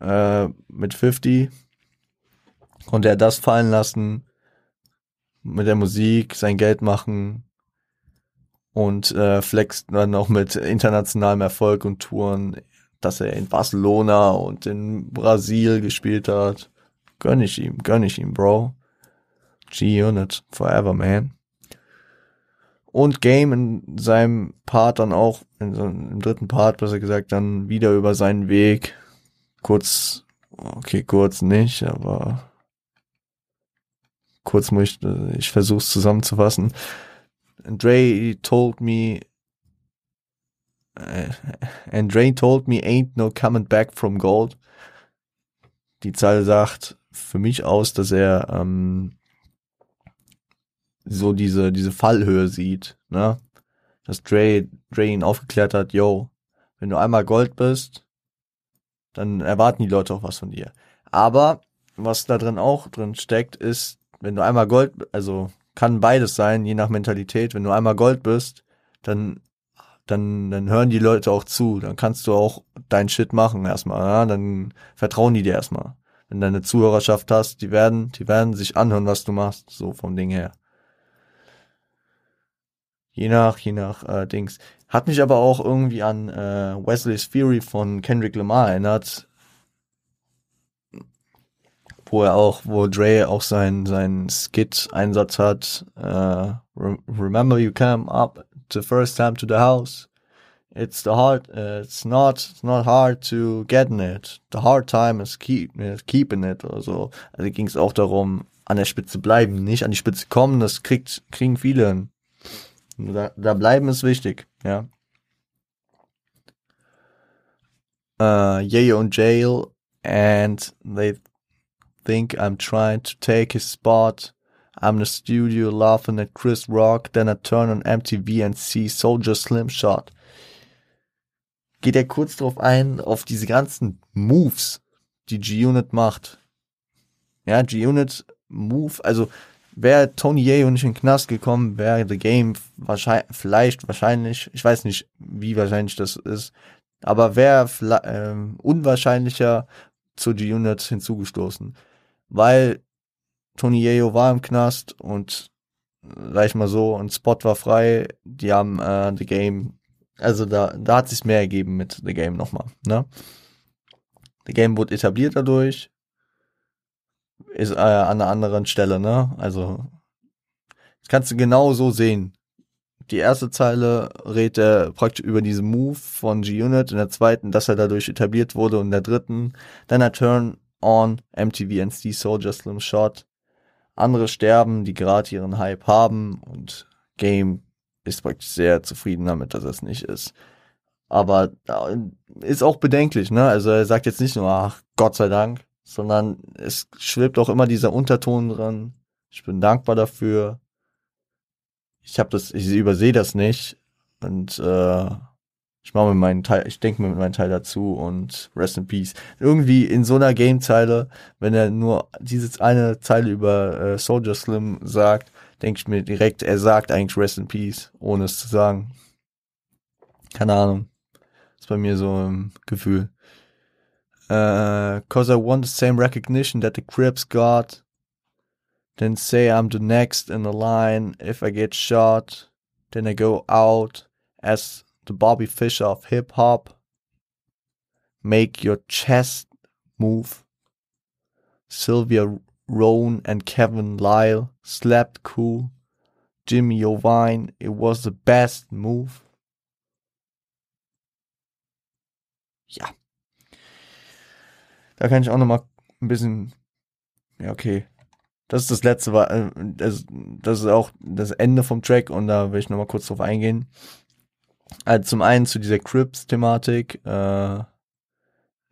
äh, mit 50 konnte er das fallen lassen, mit der Musik sein Geld machen und äh, flext dann auch mit internationalem Erfolg und Touren, dass er in Barcelona und in Brasil gespielt hat. Gönn ich ihm, gönn ich ihm, Bro. G-Unit, forever, man. Und Game in seinem Part dann auch, in so, im dritten Part, besser gesagt, dann wieder über seinen Weg. Kurz, okay, kurz nicht, aber kurz muss ich, ich versuch's zusammenzufassen. Dre told me, uh, and told me ain't no coming back from gold. Die Zeile sagt für mich aus, dass er ähm, so diese, diese Fallhöhe sieht, ne? Dass Dre, Dre ihn aufgeklärt hat, yo, wenn du einmal Gold bist, dann erwarten die Leute auch was von dir. Aber was da drin auch drin steckt, ist, wenn du einmal Gold, also kann beides sein, je nach Mentalität. Wenn du einmal Gold bist, dann, dann, dann hören die Leute auch zu. Dann kannst du auch dein Shit machen erstmal. Ja? Dann vertrauen die dir erstmal. Wenn du eine Zuhörerschaft hast, die werden, die werden sich anhören, was du machst, so vom Ding her. Je nach, je nach äh, Dings. Hat mich aber auch irgendwie an äh, Wesley's Theory von Kendrick Lamar erinnert wo er auch, wo Dre auch sein sein Skit-Einsatz hat. Uh, remember you came up the first time to the house. It's the hard, uh, it's not, it's not hard to get in it. The hard time is keep, uh, keeping it oder so. Also ging es auch darum, an der Spitze bleiben, nicht an die Spitze kommen. Das kriegt, kriegen viele. Da, da bleiben ist wichtig, ja. Uh, Yayo und Jail and they think I'm trying to take his spot. I'm in the studio laughing at Chris Rock, then I turn on MTV and see Soldier Slim Shot. Geht er kurz drauf ein, auf diese ganzen Moves, die G-Unit macht. Ja, G-Unit Move, also wäre Tony Yeo nicht in den Knast gekommen, wäre The Game wahrscheinlich, vielleicht, wahrscheinlich, ich weiß nicht, wie wahrscheinlich das ist, aber wäre ähm, unwahrscheinlicher zu G-Unit hinzugestoßen weil Tony Yeo war im Knast und sag ich mal so, ein Spot war frei, die haben äh, The Game, also da, da hat sich mehr ergeben mit The Game nochmal, ne? The Game wurde etabliert dadurch, ist äh, an einer anderen Stelle, ne? Also, das kannst du genau so sehen. Die erste Zeile redet er praktisch über diesen Move von G-Unit, in der zweiten, dass er dadurch etabliert wurde und in der dritten, dann er Turn On, MTV NC Soldier Slim Shot. Andere sterben, die gerade ihren Hype haben und Game ist praktisch sehr zufrieden damit, dass es nicht ist. Aber ist auch bedenklich, ne? Also er sagt jetzt nicht nur, ach, Gott sei Dank, sondern es schwebt auch immer dieser Unterton dran. Ich bin dankbar dafür. Ich habe das, ich übersehe das nicht und äh, ich mache mir meinen Teil, ich denke mir mit meinem Teil dazu und Rest in Peace. Irgendwie in so einer Game-Zeile, wenn er nur diese eine Zeile über äh, Soldier Slim sagt, denke ich mir direkt, er sagt eigentlich Rest in Peace, ohne es zu sagen. Keine Ahnung. ist bei mir so ein Gefühl. Uh, cause I want the same recognition that the Crips got. Then say I'm the next in the line. If I get shot, then I go out as the Bobby Fischer of hip hop. Make your chest move. Sylvia Roan and Kevin Lyle slapped cool. Jimmy Ovine, it was the best move. Ja. Da kann ich auch noch mal ein bisschen, ja, okay. Das ist das letzte, äh, das, das ist auch das Ende vom Track und da will ich noch mal kurz drauf eingehen. Also zum einen zu dieser Crips-Thematik. Äh,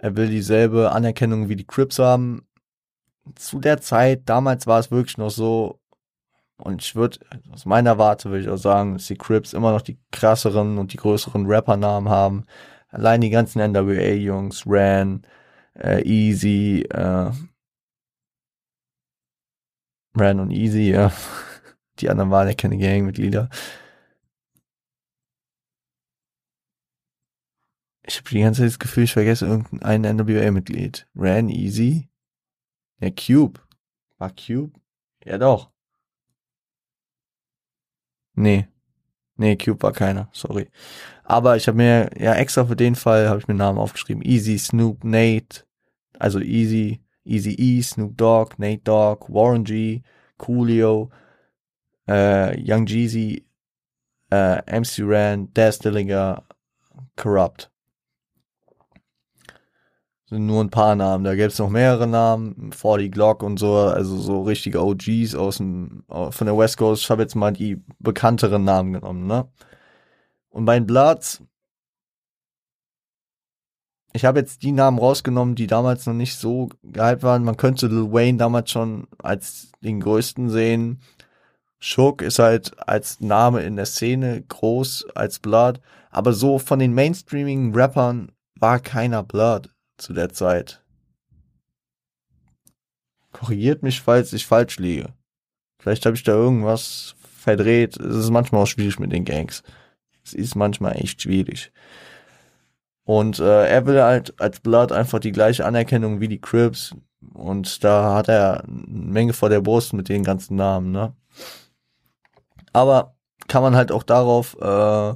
er will dieselbe Anerkennung wie die Crips haben. Zu der Zeit, damals war es wirklich noch so, und ich würde, aus meiner Warte würde ich auch sagen, dass die Crips immer noch die krasseren und die größeren Rappernamen haben. Allein die ganzen NWA-Jungs, Ran, äh, Easy, äh, Ran und Easy, ja. Die anderen waren ja keine Gangmitglieder. Ich habe die ganze Zeit das Gefühl, ich vergesse irgendein NWA-Mitglied. Ran Easy? Ja, Cube. War Cube? Ja, doch. Nee. Nee, Cube war keiner, sorry. Aber ich habe mir, ja, extra für den Fall habe ich mir Namen aufgeschrieben. Easy, Snoop, Nate, also Easy, Easy E, Snoop Dogg, Nate Dogg, Warren G, Coolio, äh, Young Jeezy, äh, MC Ran, Daz Dillinger, Corrupt sind nur ein paar Namen. Da gäbe es noch mehrere Namen, 40 Glock und so, also so richtige OGs aus dem, von der West Coast. Ich habe jetzt mal die bekannteren Namen genommen, ne? Und bei den Bloods, ich habe jetzt die Namen rausgenommen, die damals noch nicht so gehypt waren. Man könnte Lil Wayne damals schon als den größten sehen. Shook ist halt als Name in der Szene groß als Blood, aber so von den Mainstreaming Rappern war keiner Blood zu der Zeit. Korrigiert mich, falls ich falsch liege. Vielleicht habe ich da irgendwas verdreht. Es ist manchmal auch schwierig mit den Gangs. Es ist manchmal echt schwierig. Und äh, er will halt als Blood einfach die gleiche Anerkennung wie die Crips. Und da hat er eine Menge vor der Brust mit den ganzen Namen, ne? Aber kann man halt auch darauf äh,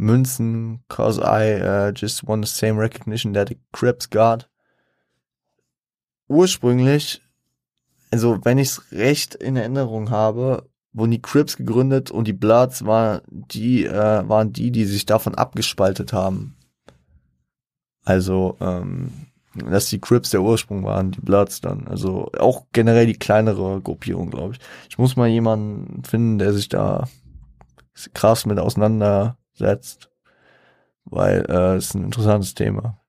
Münzen, cause I uh, just want the same recognition that the Crips got. Ursprünglich, also wenn ich es recht in Erinnerung habe, wurden die Crips gegründet und die Bloods war die, äh, waren die, die sich davon abgespaltet haben. Also, ähm, dass die Crips der Ursprung waren, die Bloods dann. Also auch generell die kleinere Gruppierung, glaube ich. Ich muss mal jemanden finden, der sich da krass mit auseinander setzt, weil äh, ist ein interessantes Thema.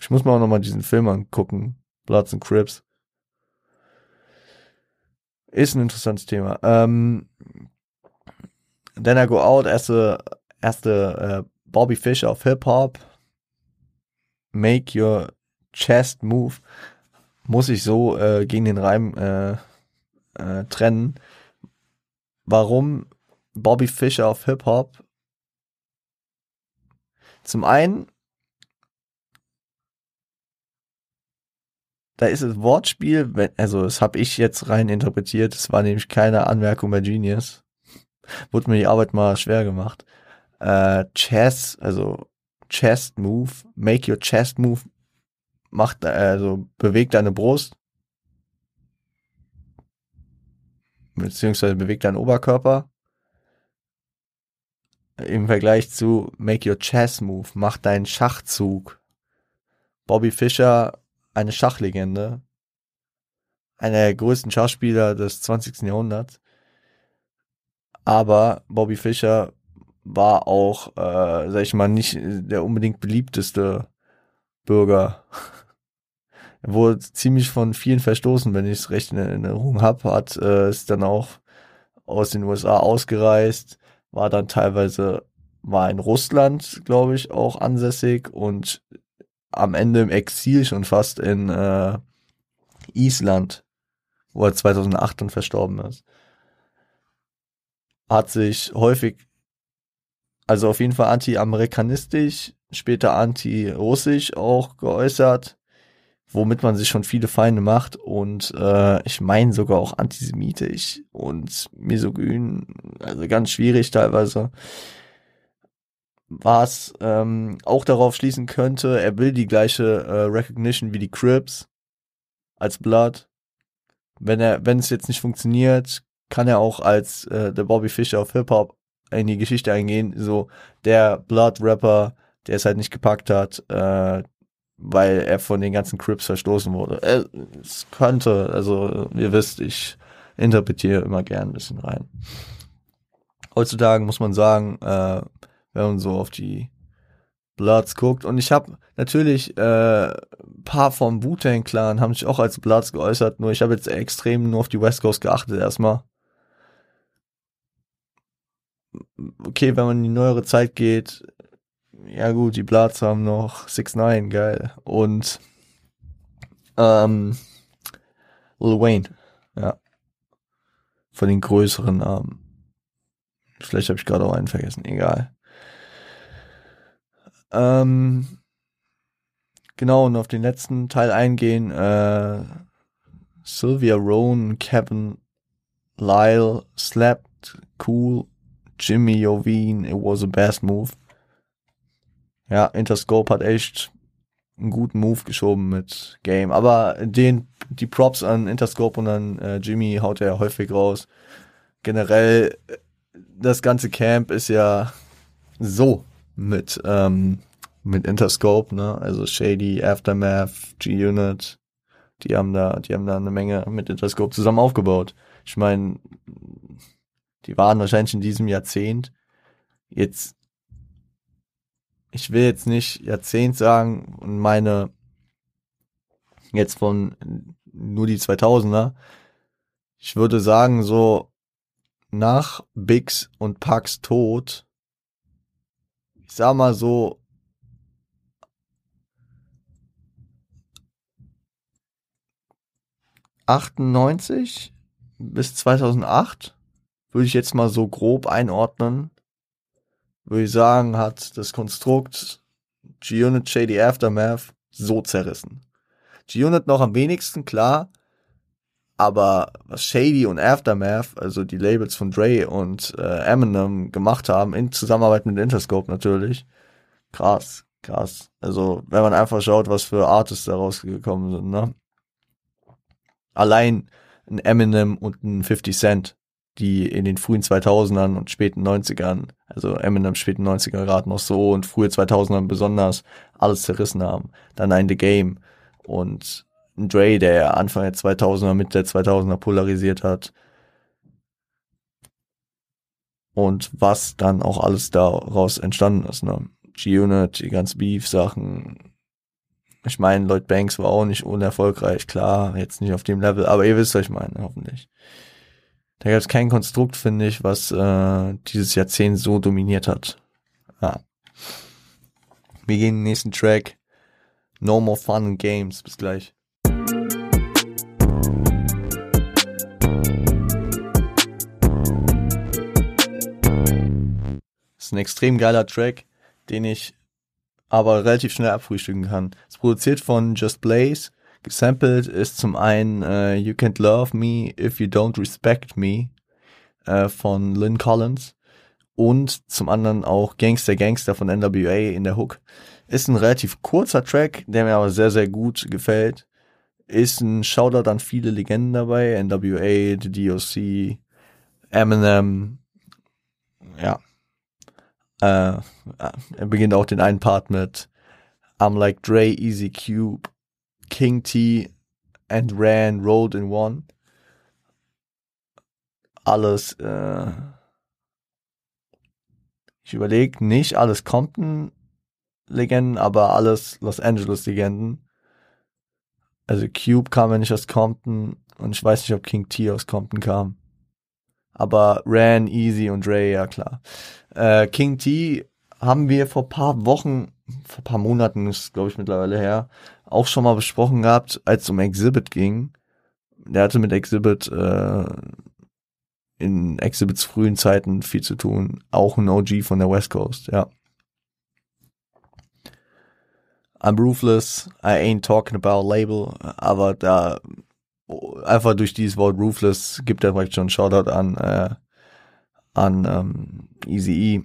Ich muss mir auch nochmal diesen Film angucken, Bloods and Crips. Ist ein interessantes Thema. Ähm, Then I Go Out, erste, erste äh, Bobby Fischer auf Hip-Hop. Make Your Chest Move. Muss ich so äh, gegen den Reim äh, äh, trennen. Warum Bobby Fischer auf Hip-Hop? Zum einen, da ist das Wortspiel, also das habe ich jetzt rein interpretiert, es war nämlich keine Anmerkung bei Genius. Wurde mir die Arbeit mal schwer gemacht. Äh, Chess, also Chest Move, make your chest move, macht, also bewegt deine Brust, beziehungsweise bewegt deinen Oberkörper im Vergleich zu Make Your Chess Move, mach deinen Schachzug. Bobby Fischer, eine Schachlegende, einer der größten Schachspieler des 20. Jahrhunderts. Aber Bobby Fischer war auch, äh, sag ich mal, nicht der unbedingt beliebteste Bürger. er wurde ziemlich von vielen verstoßen, wenn ich es recht in Erinnerung habe, hat äh, ist dann auch aus den USA ausgereist, war dann teilweise, war in Russland, glaube ich, auch ansässig und am Ende im Exil schon fast in äh, Island, wo er 2008 dann verstorben ist. Hat sich häufig, also auf jeden Fall anti-amerikanistisch, später anti-russisch auch geäußert. Womit man sich schon viele Feinde macht und äh, ich meine sogar auch antisemitisch und misogyn, also ganz schwierig teilweise. Was ähm, auch darauf schließen könnte, er will die gleiche äh, Recognition wie die Crips als Blood. Wenn er, wenn es jetzt nicht funktioniert, kann er auch als äh, der Bobby Fischer auf Hip Hop in die Geschichte eingehen, so der Blood Rapper, der es halt nicht gepackt hat, äh, weil er von den ganzen Crips verstoßen wurde. Äh, es könnte, also ihr wisst, ich interpretiere immer gern ein bisschen rein. Heutzutage muss man sagen, äh, wenn man so auf die Bloods guckt, und ich habe natürlich äh, paar vom Wu-Tang Clan haben sich auch als Bloods geäußert, nur ich habe jetzt extrem nur auf die West Coast geachtet erstmal. Okay, wenn man in die neuere Zeit geht, ja gut, die Bloods haben noch 6 9 geil. Und ähm, Lil Wayne, ja. Von den größeren Namen. Vielleicht habe ich gerade auch einen vergessen, egal. Ähm, genau, und auf den letzten Teil eingehen. Äh, Sylvia Rowan, Kevin Lyle, Slapped, Cool, Jimmy Jovine, it was a best move. Ja, Interscope hat echt einen guten Move geschoben mit Game. Aber den, die Props an Interscope und an äh, Jimmy haut er ja häufig raus. Generell, das ganze Camp ist ja so mit, ähm, mit Interscope, ne? Also Shady, Aftermath, G-Unit. Die haben da, die haben da eine Menge mit Interscope zusammen aufgebaut. Ich meine, die waren wahrscheinlich in diesem Jahrzehnt jetzt ich will jetzt nicht Jahrzehnt sagen und meine jetzt von nur die 2000er. Ich würde sagen, so nach Bix und Pax Tod, ich sag mal so, achtundneunzig bis 2008 würde ich jetzt mal so grob einordnen würde ich sagen, hat das Konstrukt G-Unit Shady Aftermath so zerrissen. G-Unit noch am wenigsten, klar, aber was Shady und Aftermath, also die Labels von Dre und äh, Eminem gemacht haben, in Zusammenarbeit mit Interscope natürlich, krass, krass. Also, wenn man einfach schaut, was für Artists da rausgekommen sind, ne? Allein ein Eminem und ein 50 Cent die in den frühen 2000ern und späten 90ern, also Eminem späten 90er gerade noch so und frühe 2000ern besonders alles zerrissen haben. Dann ein The Game und ein Dre, der Anfang der 2000er, Mitte der 2000er polarisiert hat. Und was dann auch alles daraus entstanden ist, ne? G-Unit, die ganzen Beef-Sachen. Ich meine, Lloyd Banks war auch nicht unerfolgreich, klar, jetzt nicht auf dem Level, aber ihr wisst, was ich meine, hoffentlich. Da gab es kein Konstrukt, finde ich, was äh, dieses Jahrzehnt so dominiert hat. Ja. Wir gehen in den nächsten Track. No more fun and games. Bis gleich. Das ist ein extrem geiler Track, den ich aber relativ schnell abfrühstücken kann. Es ist produziert von Just Blaze Gesampelt ist zum einen uh, You Can't Love Me If You Don't Respect Me uh, von Lynn Collins und zum anderen auch Gangster Gangster von NWA in der Hook. Ist ein relativ kurzer Track, der mir aber sehr, sehr gut gefällt. Ist ein Shoutout an viele Legenden dabei, NWA, The DOC, Eminem, ja. Äh, er beginnt auch den einen Part mit I'm like Dre, Easy Cube, King T and Ran rolled in one. Alles, äh, ich überlege nicht alles Compton-Legenden, aber alles Los Angeles-Legenden. Also Cube kam ja nicht aus Compton und ich weiß nicht, ob King T aus Compton kam. Aber Ran, Easy und Dre, ja klar. Äh, King T haben wir vor paar Wochen, vor paar Monaten ist glaube ich mittlerweile her, auch schon mal besprochen gehabt, als es um Exhibit ging. Der hatte mit Exhibit äh, in Exhibits frühen Zeiten viel zu tun. Auch ein OG von der West Coast, ja. I'm Ruthless, I ain't talking about Label, aber da einfach durch dieses Wort Ruthless gibt er direkt schon einen Shoutout an, äh, an ähm, Easy E.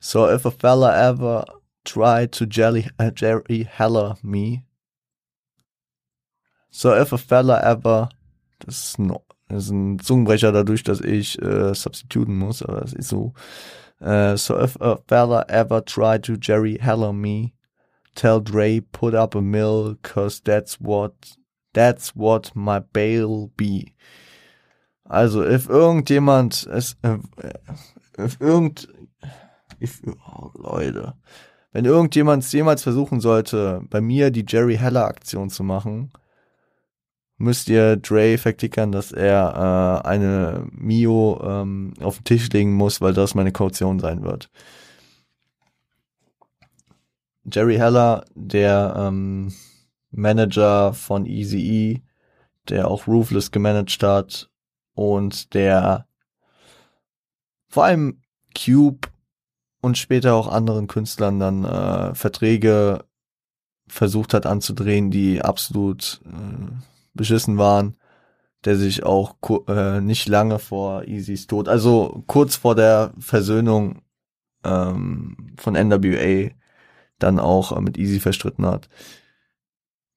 So if a fella ever tried to jelly, uh, Jerry Heller me, so if a fella ever, das ist ein, das ist ein Zungenbrecher dadurch, dass ich äh, substituten muss, aber das ist so. Uh, so if a fella ever tried to Jerry Heller me, tell Dre put up a mill, cause that's what, that's what my bail be. Also, if irgendjemand es, äh, if irgend, if, oh, Leute, wenn irgendjemand jemals versuchen sollte, bei mir die Jerry Heller Aktion zu machen, müsst ihr Dre verklickern, dass er äh, eine Mio ähm, auf den Tisch legen muss, weil das meine Kaution sein wird. Jerry Heller, der ähm, Manager von Easy E, der auch Roofless gemanagt hat und der vor allem Cube und später auch anderen Künstlern dann äh, Verträge versucht hat anzudrehen, die absolut äh, beschissen waren, der sich auch äh, nicht lange vor Easys Tod, also kurz vor der Versöhnung ähm, von NWA dann auch äh, mit Easy verstritten hat.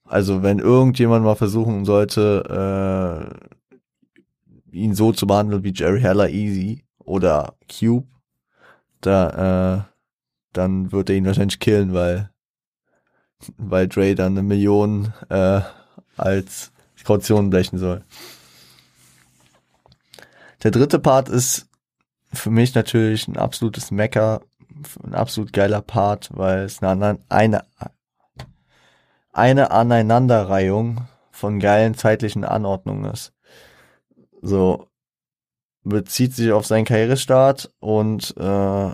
Also wenn irgendjemand mal versuchen sollte, äh, ihn so zu behandeln wie Jerry Heller Easy oder Cube, da, äh, dann wird er ihn wahrscheinlich killen, weil, weil Dre dann eine Million äh, als Kaution blechen soll. Der dritte Part ist für mich natürlich ein absolutes Mecker, ein absolut geiler Part, weil es eine, eine, eine Aneinanderreihung von geilen zeitlichen Anordnungen ist. So bezieht sich auf seinen Karrierestart und äh,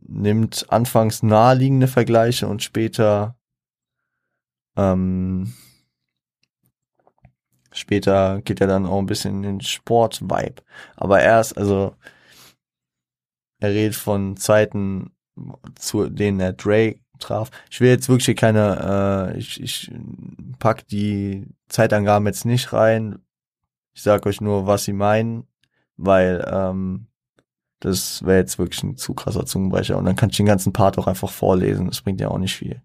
nimmt anfangs naheliegende Vergleiche und später ähm, später geht er dann auch ein bisschen in den Sport-Vibe. Aber erst, also er redet von Zeiten, zu denen er Drake traf. Ich will jetzt wirklich keine, äh, ich, ich pack die Zeitangaben jetzt nicht rein. Ich sag euch nur, was sie meinen weil ähm, das wäre jetzt wirklich ein zu krasser Zungenbrecher. Und dann kann ich den ganzen Part auch einfach vorlesen, das bringt ja auch nicht viel.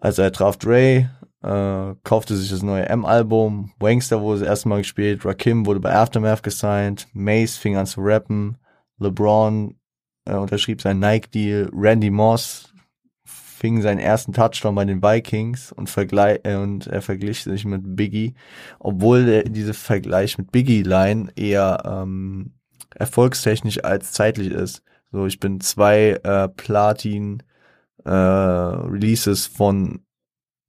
Also er traf Dre, äh, kaufte sich das neue M-Album, Wangster wurde das erste Mal gespielt, Rakim wurde bei Aftermath gesigned, Mace fing an zu rappen, LeBron äh, unterschrieb seinen Nike-Deal, Randy Moss fing seinen ersten Touchdown bei den Vikings und, vergleich, äh, und er verglich sich mit Biggie, obwohl der, Vergleich mit Biggie-Line eher ähm, erfolgstechnisch als zeitlich ist. So, ich bin zwei äh, Platin äh, Releases von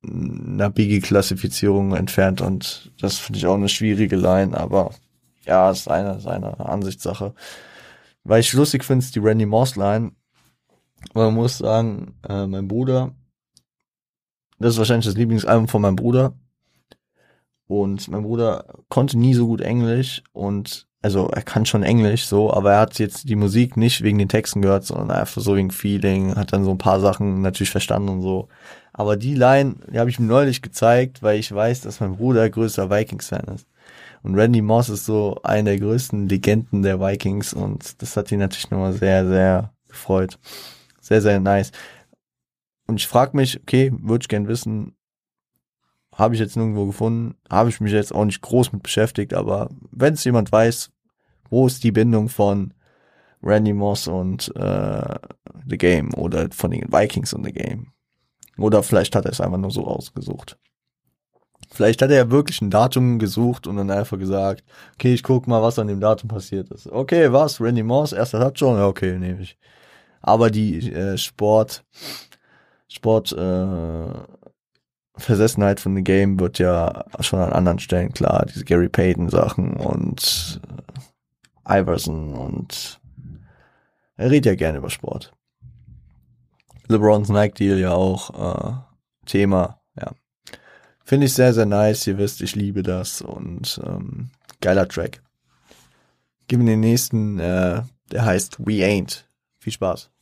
einer Biggie-Klassifizierung entfernt und das finde ich auch eine schwierige Line, aber ja, ist eine, ist eine Ansichtssache. Weil ich lustig finde, ist die Randy Moss Line, man muss sagen, äh, mein Bruder, das ist wahrscheinlich das Lieblingsalbum von meinem Bruder. Und mein Bruder konnte nie so gut Englisch und also er kann schon Englisch so, aber er hat jetzt die Musik nicht wegen den Texten gehört, sondern einfach so wegen Feeling, hat dann so ein paar Sachen natürlich verstanden und so. Aber die Line, die habe ich ihm neulich gezeigt, weil ich weiß, dass mein Bruder größter Vikings-Fan ist. Und Randy Moss ist so einer der größten Legenden der Vikings und das hat ihn natürlich nochmal sehr, sehr gefreut. Sehr, sehr nice. Und ich frage mich, okay, würde ich gern wissen, habe ich jetzt nirgendwo gefunden, habe ich mich jetzt auch nicht groß mit beschäftigt, aber wenn es jemand weiß, wo ist die Bindung von Randy Moss und äh, The Game oder von den Vikings und The Game? Oder vielleicht hat er es einfach nur so ausgesucht. Vielleicht hat er ja wirklich ein Datum gesucht und dann einfach gesagt, okay, ich guck mal, was an dem Datum passiert ist. Okay, was? Randy Moss, erster Touchdown? Ja, okay, nehme ich. Aber die äh, Sport, Sport äh, Versessenheit von dem Game wird ja schon an anderen Stellen klar. Diese Gary Payton Sachen und äh, Iverson und er redet ja gerne über Sport. LeBrons Nike Deal ja auch äh, Thema, ja. Finde ich sehr, sehr nice. Ihr wisst, ich liebe das und ähm, geiler Track. Gib mir den nächsten, äh, der heißt We Ain't. Viel Spaß.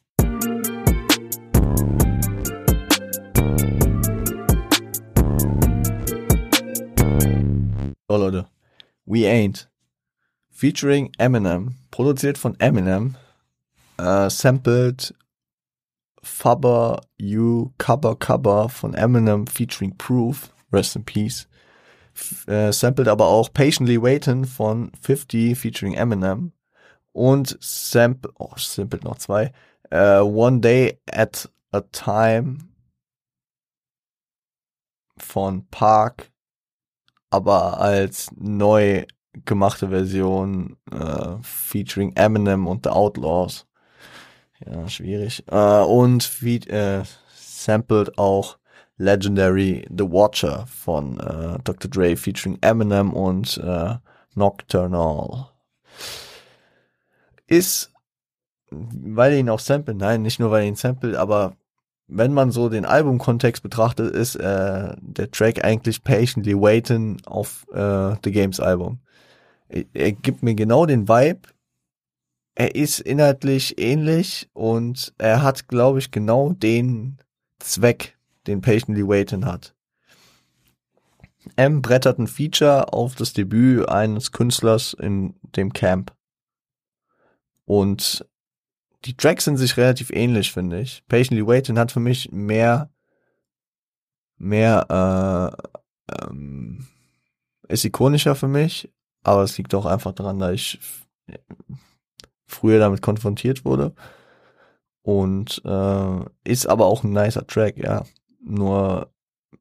We Ain't. Featuring Eminem. Produziert von Eminem. Äh, sampled Fubber You Cover Cover von Eminem featuring Proof. Rest in Peace. F äh, sampled aber auch Patiently Waiting von 50 featuring Eminem. Und sample, oh, sampled noch zwei. Äh, One Day at a Time von Park, aber als neu gemachte Version äh, featuring Eminem und The Outlaws. Ja, schwierig. Äh, und feed, äh, sampled auch Legendary The Watcher von äh, Dr. Dre featuring Eminem und äh, Nocturnal. Ist, weil er ihn auch sampled, nein, nicht nur weil er ihn sampled, aber wenn man so den Albumkontext betrachtet, ist äh, der Track eigentlich Patiently Waiting auf äh, The Games Album. Er, er gibt mir genau den Vibe. Er ist inhaltlich ähnlich und er hat, glaube ich, genau den Zweck, den Patiently Waiting hat. M brettert ein Feature auf das Debüt eines Künstlers in dem Camp. Und die Tracks sind sich relativ ähnlich, finde ich. Patiently Waiting hat für mich mehr, mehr, äh, ähm, ist ikonischer für mich, aber es liegt auch einfach daran, dass ich früher damit konfrontiert wurde. Und äh, ist aber auch ein nicer Track, ja. Nur,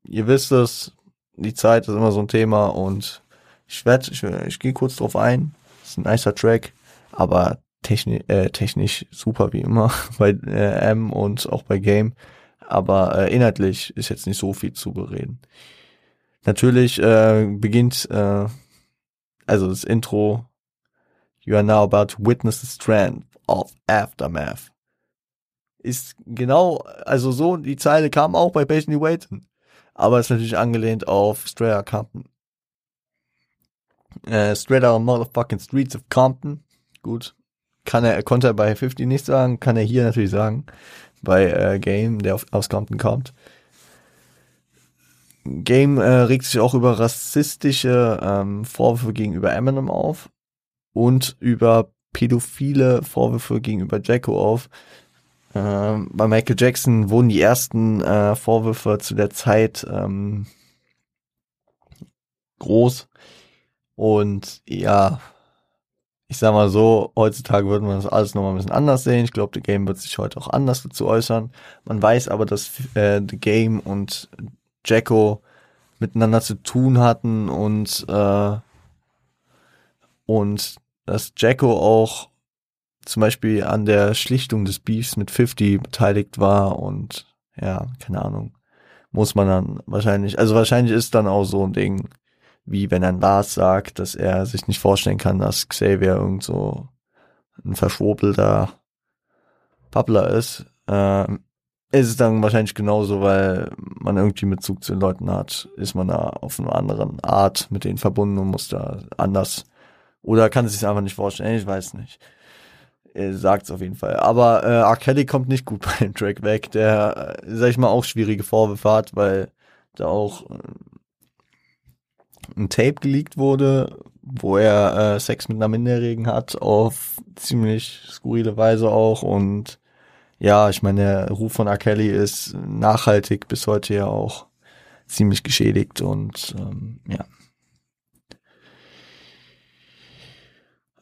ihr wisst es, die Zeit ist immer so ein Thema und ich werde, ich, ich gehe kurz drauf ein. Ist ein nicer Track, aber technisch, äh, technisch super wie immer bei äh, M und auch bei Game. Aber äh, inhaltlich ist jetzt nicht so viel zu bereden. Natürlich äh, beginnt äh, also das Intro You are now about to witness the strand of Aftermath. Ist genau, also so, die Zeile kam auch bei Patiently Waiting. Aber ist natürlich angelehnt auf Straight Compton. Äh, Straight Out Motherfucking Streets of Compton. Gut, kann er, konnte er bei 50 nicht sagen, kann er hier natürlich sagen, bei äh, Game, der auf, aus Compton kommt. Game äh, regt sich auch über rassistische ähm, Vorwürfe gegenüber Eminem auf und über pädophile Vorwürfe gegenüber Jacko auf. Ähm, bei Michael Jackson wurden die ersten äh, Vorwürfe zu der Zeit ähm, groß und ja, ich sag mal so, heutzutage würde man das alles nochmal ein bisschen anders sehen. Ich glaube, The Game wird sich heute auch anders dazu äußern. Man weiß aber, dass äh, The Game und Jacko miteinander zu tun hatten und äh, und dass Jacko auch zum Beispiel an der Schlichtung des Beefs mit 50 beteiligt war und ja, keine Ahnung, muss man dann wahrscheinlich, also wahrscheinlich ist dann auch so ein Ding, wie wenn ein Lars sagt, dass er sich nicht vorstellen kann, dass Xavier irgend so ein verschwurbelter Pappler ist. Ähm, ist es dann wahrscheinlich genauso, weil man irgendwie Bezug zu den Leuten hat, ist man da auf eine andere Art mit denen verbunden und muss da anders oder kann es sich einfach nicht vorstellen, ich weiß nicht. Er sagt es auf jeden Fall. Aber äh, R. Kelly kommt nicht gut bei dem Track weg, der, äh, sag ich mal, auch schwierige Vorwürfe hat, weil da auch äh, ein Tape geleakt wurde, wo er äh, Sex mit einer Minderjährigen hat, auf ziemlich skurrile Weise auch. Und ja, ich meine, der Ruf von R. Kelly ist nachhaltig bis heute ja auch ziemlich geschädigt und ähm, ja.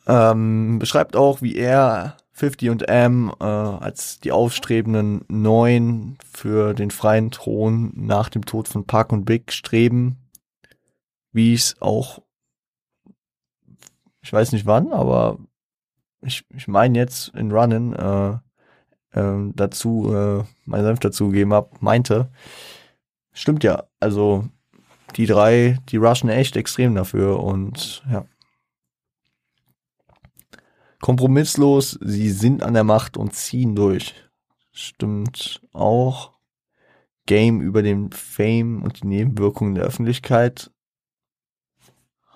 Ähm, beschreibt auch, wie er 50 und M äh, als die aufstrebenden Neuen für den freien Thron nach dem Tod von Park und Big streben wie es auch, ich weiß nicht wann, aber ich, ich meine jetzt in Runnen äh, äh, dazu, äh, mein Senf dazu gegeben habe, meinte, stimmt ja, also die drei, die rushen echt extrem dafür und ja. Kompromisslos, sie sind an der Macht und ziehen durch. Stimmt auch. Game über den Fame und die Nebenwirkungen der Öffentlichkeit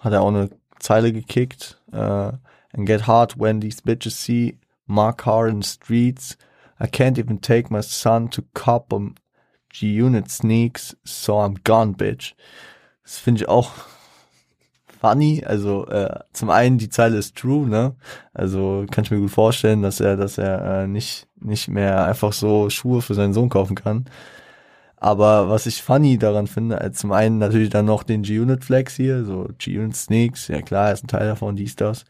hat er auch eine Zeile gekickt. Uh, and get hard when these bitches see my car in the streets. I can't even take my son to cop on G-Unit sneaks, so I'm gone, bitch. Das finde ich auch funny. Also äh, zum einen die Zeile ist true, ne? Also kann ich mir gut vorstellen, dass er, dass er äh, nicht nicht mehr einfach so Schuhe für seinen Sohn kaufen kann. Aber was ich funny daran finde, äh, zum einen natürlich dann noch den G-Unit Flex hier, so G-Unit Sneaks, ja klar, ist ein Teil davon, dies, das.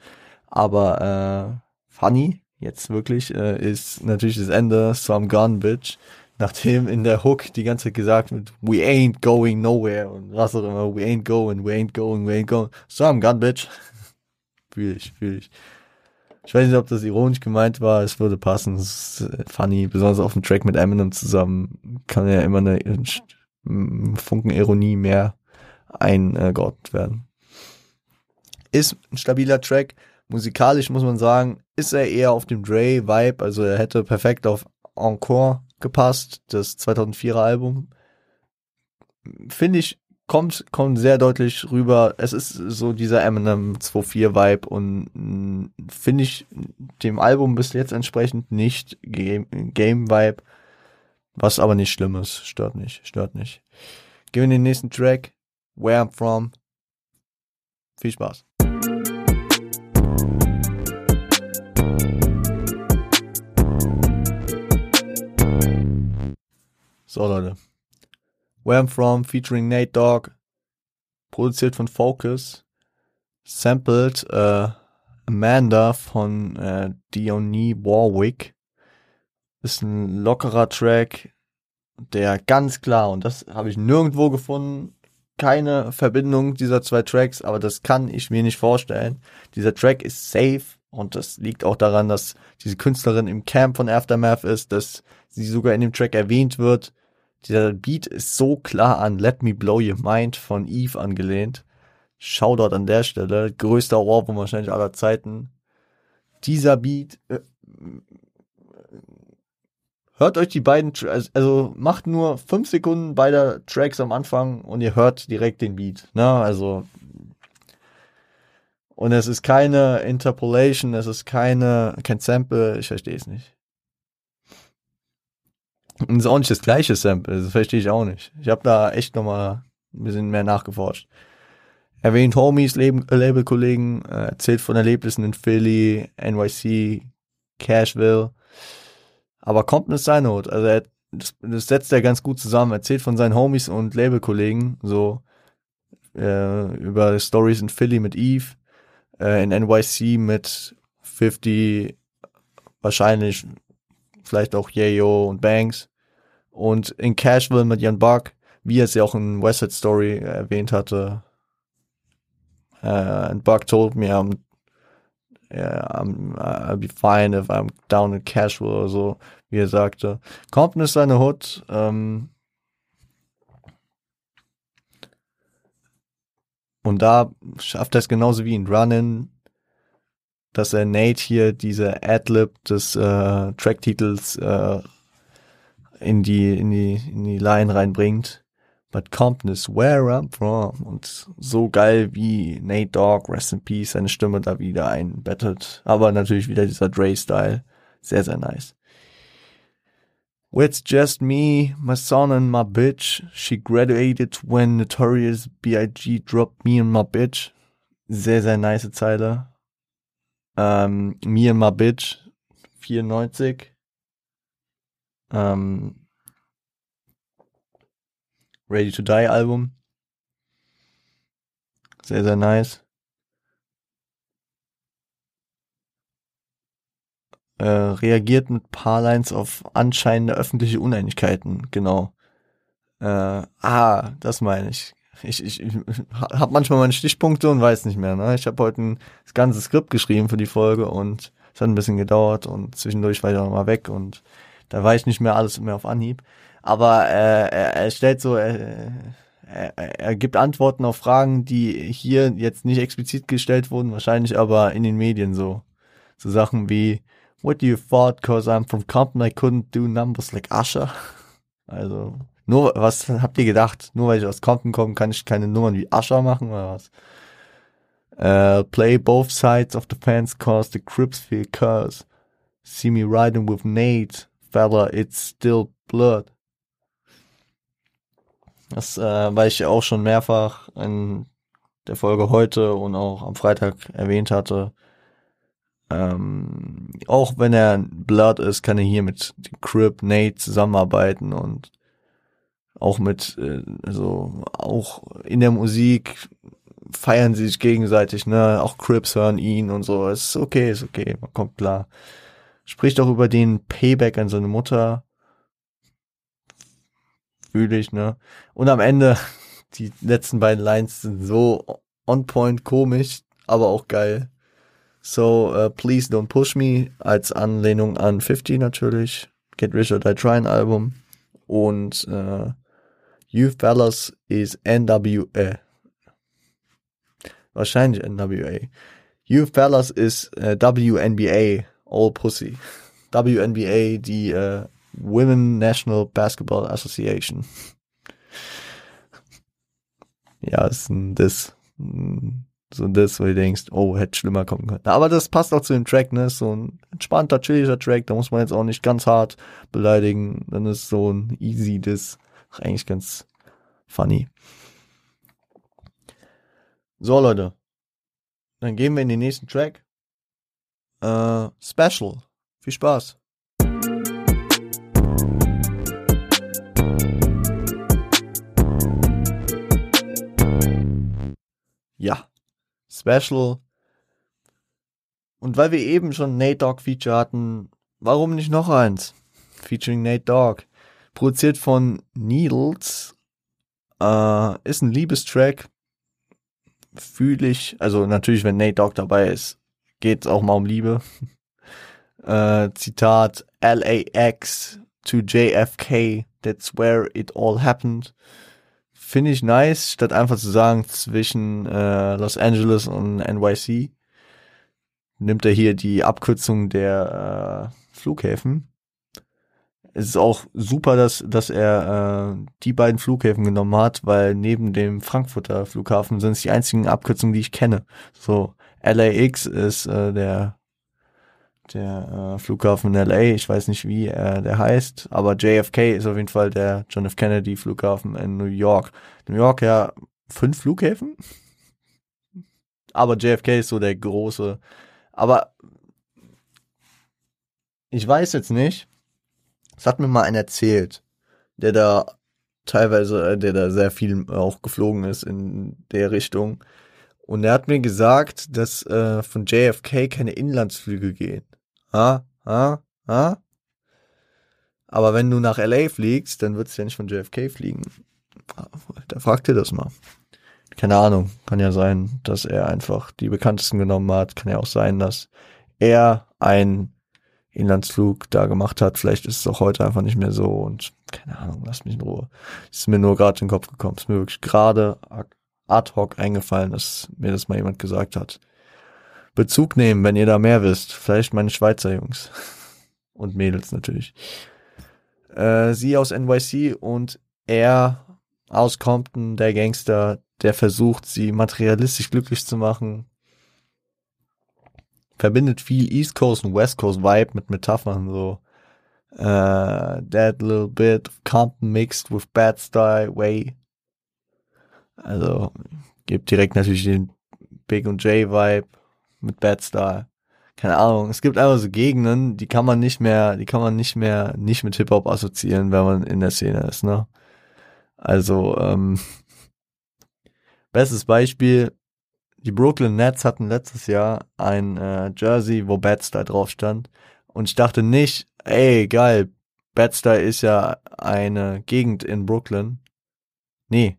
Aber äh, funny, jetzt wirklich, äh, ist natürlich das Ende, so I'm gone, bitch. Nachdem in der Hook die ganze Zeit gesagt wird, we ain't going nowhere und Russell immer, we ain't going, we ain't going, we ain't going, so I'm gone, bitch. fühl ich, fühl ich. Ich weiß nicht, ob das ironisch gemeint war, es würde passen, es ist äh, funny, besonders auf dem Track mit Eminem zusammen kann ja immer eine Funken Ironie mehr eingeordnet werden. Ist ein stabiler Track, musikalisch muss man sagen, ist er eher auf dem Dre-Vibe, also er hätte perfekt auf Encore gepasst, das 2004er Album. Finde ich kommt, kommt sehr deutlich rüber. Es ist so dieser Eminem 2.4 Vibe und mm, finde ich dem Album bis jetzt entsprechend nicht Game, Game Vibe, was aber nicht schlimm ist. Stört nicht, stört nicht. Gehen wir in den nächsten Track. Where I'm From. Viel Spaß. So, Leute. Where I'm From featuring Nate Dogg, produziert von Focus, sampled äh, Amanda von äh, Diony Warwick. Ist ein lockerer Track, der ganz klar, und das habe ich nirgendwo gefunden, keine Verbindung dieser zwei Tracks, aber das kann ich mir nicht vorstellen. Dieser Track ist safe und das liegt auch daran, dass diese Künstlerin im Camp von Aftermath ist, dass sie sogar in dem Track erwähnt wird dieser Beat ist so klar an Let Me Blow Your Mind von Eve angelehnt. Shoutout an der Stelle. Größter Ohrwurm wahrscheinlich aller Zeiten. Dieser Beat, äh, hört euch die beiden, also macht nur fünf Sekunden beider Tracks am Anfang und ihr hört direkt den Beat. Ne? Also und es ist keine Interpolation, es ist keine kein Sample, ich verstehe es nicht. Und ist auch nicht das gleiche Sample, das verstehe ich auch nicht. Ich habe da echt nochmal ein bisschen mehr nachgeforscht. Erwähnt Homies, Labelkollegen, äh, erzählt von Erlebnissen in Philly, NYC, Cashville. Aber kommt eine seine Not. Also er, das, das setzt er ganz gut zusammen. Erzählt von seinen Homies und Labelkollegen, so äh, über Stories in Philly mit Eve, äh, in NYC mit 50, wahrscheinlich vielleicht auch Yayo und Banks. Und in Cashville mit Jan Buck, wie er es ja auch in West Side Story erwähnt hatte. Uh, and Buck told me I'm, yeah, I'm, I'll be fine if I'm down in Cashville oder so, wie er sagte. Compton ist seine Hood. Ähm, und da schafft er es genauso wie in Runnin, dass er Nate hier diese Adlib des äh, Tracktitels äh, in die in die in die Line reinbringt. But Compton is where I'm from und so geil wie Nate Dogg, Rest in Peace, seine Stimme da wieder einbettet. Aber natürlich wieder dieser Dre-Style, sehr sehr nice. It's just me, my son and my bitch. She graduated when Notorious B.I.G. dropped me and my bitch. Sehr, sehr nice Zeile. Ähm, Me and My Bitch 94. Ähm, Ready to Die Album. Sehr, sehr nice. Äh, reagiert mit paar Lines auf anscheinende öffentliche Uneinigkeiten, genau. Äh, ah, das meine ich ich, ich, ich habe manchmal meine Stichpunkte und weiß nicht mehr. Ne? Ich habe heute ein das ganze Skript geschrieben für die Folge und es hat ein bisschen gedauert und zwischendurch war ich auch mal weg und da war ich nicht mehr alles mehr auf Anhieb. Aber äh, er, er stellt so, äh, er, er gibt Antworten auf Fragen, die hier jetzt nicht explizit gestellt wurden, wahrscheinlich aber in den Medien so. So Sachen wie, what do you thought, cause I'm from Compton, I couldn't do numbers like Usher. Also, nur, was habt ihr gedacht? Nur weil ich aus Compton komme, kann ich keine Nummern wie Usher machen oder was? Uh, play both sides of the fence cause the Crips feel curse. See me riding with Nate, fella, it's still blood. Das, äh, weil ich auch schon mehrfach in der Folge heute und auch am Freitag erwähnt hatte. Ähm, auch wenn er Blood ist, kann er hier mit Crip Nate zusammenarbeiten und auch mit, äh, also auch in der Musik feiern sie sich gegenseitig, ne? Auch Crips hören ihn und so. Es ist okay, ist okay, man kommt klar. Spricht auch über den Payback an seine Mutter. Fühle ich, ne? Und am Ende, die letzten beiden Lines sind so on point komisch, aber auch geil. So, uh, please don't push me, als Anlehnung an 50 natürlich. Get Rich or Die Trying Album. Und uh, You Fellas is NWA. Wahrscheinlich NWA. You Fellas is uh, WNBA, All Pussy. WNBA, die uh, Women National Basketball Association. ja, ist ein Diss. So ein Diss, wo du denkst, oh, hätte schlimmer kommen können. Aber das passt auch zu dem Track, ne? So ein entspannter, chilliger Track, da muss man jetzt auch nicht ganz hart beleidigen. Dann ist so ein easy Diss. Eigentlich ganz funny. So, Leute. Dann gehen wir in den nächsten Track. Äh, Special. Viel Spaß. Ja. Special. Und weil wir eben schon Nate Dogg Feature hatten, warum nicht noch eins? Featuring Nate Dogg. Produziert von Needles. Äh, ist ein Liebestrack fühle ich, also natürlich, wenn Nate Dogg dabei ist, geht auch mal um Liebe. äh, Zitat LAX to JFK, that's where it all happened. Finde ich nice, statt einfach zu sagen zwischen äh, Los Angeles und NYC. Nimmt er hier die Abkürzung der äh, Flughäfen es ist auch super, dass, dass er äh, die beiden Flughäfen genommen hat, weil neben dem Frankfurter Flughafen sind es die einzigen Abkürzungen, die ich kenne. So, LAX ist äh, der der äh, Flughafen in LA, ich weiß nicht wie äh, der heißt, aber JFK ist auf jeden Fall der John F. Kennedy Flughafen in New York. New York ja fünf Flughäfen, aber JFK ist so der große. Aber ich weiß jetzt nicht, das hat mir mal einer erzählt, der da teilweise, äh, der da sehr viel auch geflogen ist in der Richtung. Und er hat mir gesagt, dass äh, von JFK keine Inlandsflüge gehen. Ha? Ha? Ha? Aber wenn du nach LA fliegst, dann würdest du ja nicht von JFK fliegen. Da fragt ihr das mal. Keine Ahnung. Kann ja sein, dass er einfach die bekanntesten genommen hat. Kann ja auch sein, dass er ein Inlandsflug da gemacht hat. Vielleicht ist es auch heute einfach nicht mehr so und keine Ahnung, lass mich in Ruhe. Ist mir nur gerade in den Kopf gekommen. Ist mir wirklich gerade ad hoc eingefallen, dass mir das mal jemand gesagt hat. Bezug nehmen, wenn ihr da mehr wisst. Vielleicht meine Schweizer Jungs. Und Mädels natürlich. Äh, sie aus NYC und er aus Compton, der Gangster, der versucht, sie materialistisch glücklich zu machen verbindet viel East Coast und West Coast Vibe mit Metaphern, so uh, that little bit of Compton mixed with Bad Style Way. Also gibt direkt natürlich den Big und J Vibe mit Bad Style. Keine Ahnung, es gibt einfach so Gegenden, die kann man nicht mehr, die kann man nicht mehr nicht mit Hip Hop assoziieren, wenn man in der Szene ist, ne? Also ähm, bestes Beispiel die Brooklyn Nets hatten letztes Jahr ein äh, Jersey, wo Bad-Style drauf stand. Und ich dachte nicht, ey, geil, Bad-Style ist ja eine Gegend in Brooklyn. Nee.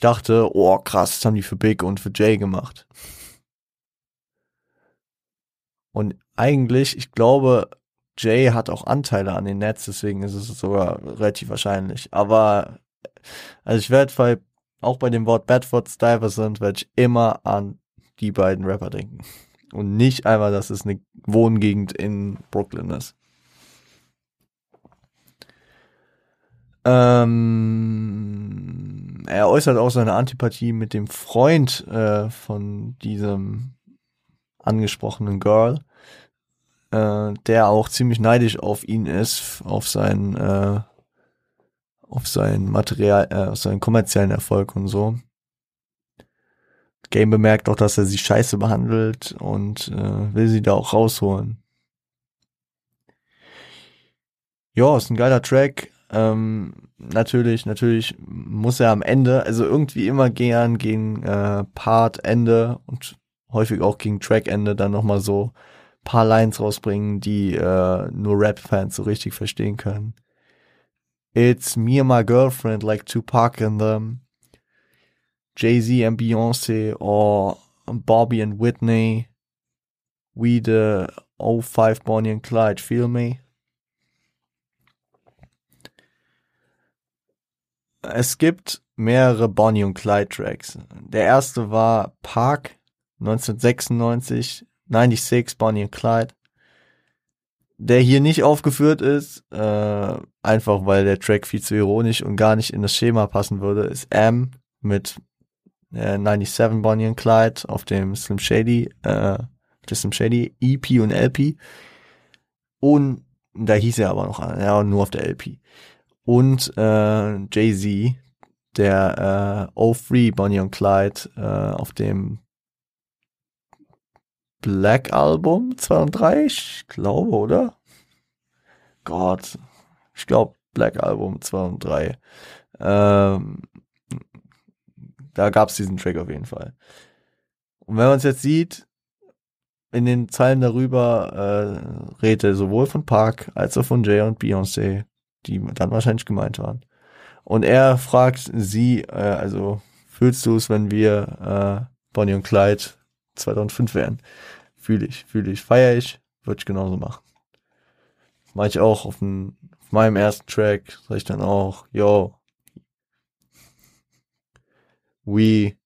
Dachte, oh krass, das haben die für Big und für Jay gemacht. Und eigentlich, ich glaube, Jay hat auch Anteile an den Nets, deswegen ist es sogar relativ wahrscheinlich. Aber also ich werde bei auch bei dem Wort Bedford Stuyvesant werde ich immer an die beiden Rapper denken. Und nicht einmal, dass es eine Wohngegend in Brooklyn ist. Ähm, er äußert auch seine Antipathie mit dem Freund äh, von diesem angesprochenen Girl, äh, der auch ziemlich neidisch auf ihn ist, auf sein äh, auf seinen Material, äh, auf seinen kommerziellen Erfolg und so. Game bemerkt auch, dass er sie scheiße behandelt und äh, will sie da auch rausholen. Ja, ist ein geiler Track. Ähm, natürlich, natürlich muss er am Ende, also irgendwie immer gern gegen äh, Part Ende und häufig auch gegen Track Ende dann nochmal so paar Lines rausbringen, die äh, nur Rap-Fans so richtig verstehen können. It's me and my girlfriend like Tupac and them. Jay-Z and Beyonce or Bobby and Whitney. We the 05 Bonnie and Clyde, feel me? Es gibt mehrere Bonnie und Clyde Tracks. Der erste war Park 1996, 96 Bonnie und Clyde. Der hier nicht aufgeführt ist, äh, einfach weil der Track viel zu ironisch und gar nicht in das Schema passen würde, ist M mit äh, 97 Bonnie und Clyde auf dem Slim Shady, äh, der Slim Shady EP und LP. Und da hieß er aber noch, ja, nur auf der LP und äh, Jay-Z, der äh, 03 Bonnie und Clyde äh, auf dem Black Album 2 und 3, ich glaube, oder? Gott, ich glaube Black Album 2 und 3. Ähm, da gab's diesen Track auf jeden Fall. Und wenn man es jetzt sieht, in den Zeilen darüber äh, redet er sowohl von Park als auch von Jay und Beyoncé die dann wahrscheinlich gemeint waren. Und er fragt sie, äh, also fühlst du es, wenn wir äh, Bonnie und Clyde 2005 wären? Fühle ich, fühle ich, feiere ich, würde ich genauso machen. Mache ich auch auf, dem, auf meinem ersten Track, sag ich dann auch, yo, we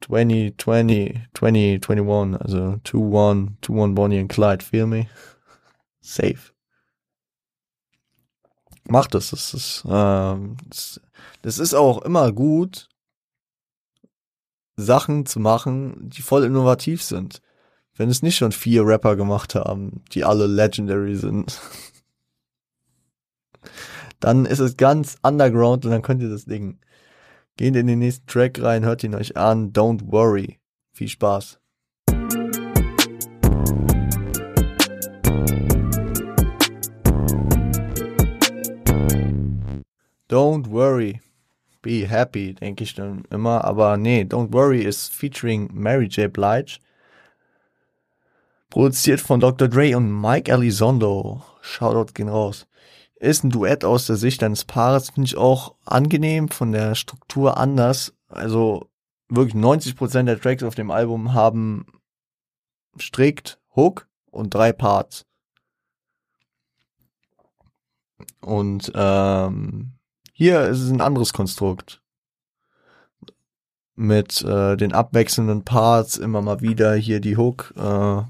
2020, 2021, also 2-1, 2-1 Bonnie and Clyde, feel me? Safe macht das. Das ist, ähm, das, das ist auch immer gut, Sachen zu machen, die voll innovativ sind. Wenn es nicht schon vier Rapper gemacht haben, die alle legendary sind, dann ist es ganz underground und dann könnt ihr das Ding. Geht in den nächsten Track rein, hört ihn euch an. Don't worry. Viel Spaß. Don't worry, be happy, denke ich dann immer. Aber nee, Don't worry ist featuring Mary J. Blige. Produziert von Dr. Dre und Mike Elizondo. Shoutout gehen raus. Ist ein Duett aus der Sicht eines Paares, finde ich auch angenehm, von der Struktur anders. Also wirklich 90% der Tracks auf dem Album haben strikt Hook und drei Parts. Und ähm, hier ist es ein anderes Konstrukt. Mit äh, den abwechselnden Parts immer mal wieder hier die Hook äh,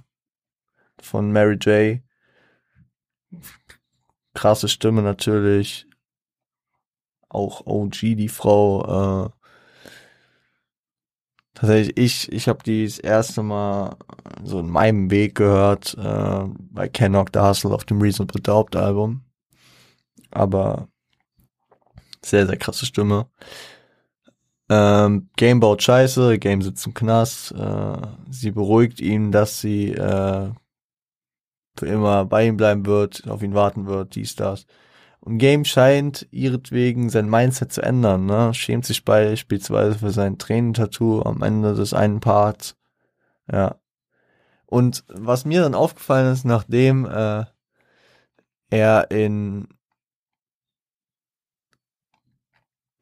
von Mary J. Krasse Stimme natürlich. Auch OG, die Frau. Äh, tatsächlich, ich, ich habe die das erste Mal so in meinem Weg gehört äh, bei Kennock the Hustle auf dem Reasonable Doubt Album. Aber sehr, sehr krasse Stimme. Ähm, Game baut Scheiße, Game sitzt im Knast. Äh, sie beruhigt ihn, dass sie äh, für immer bei ihm bleiben wird, auf ihn warten wird, dies, das. Und Game scheint ihretwegen sein Mindset zu ändern, ne? Schämt sich beispielsweise für sein Tränentattoo am Ende des einen Parts. Ja. Und was mir dann aufgefallen ist, nachdem äh, er in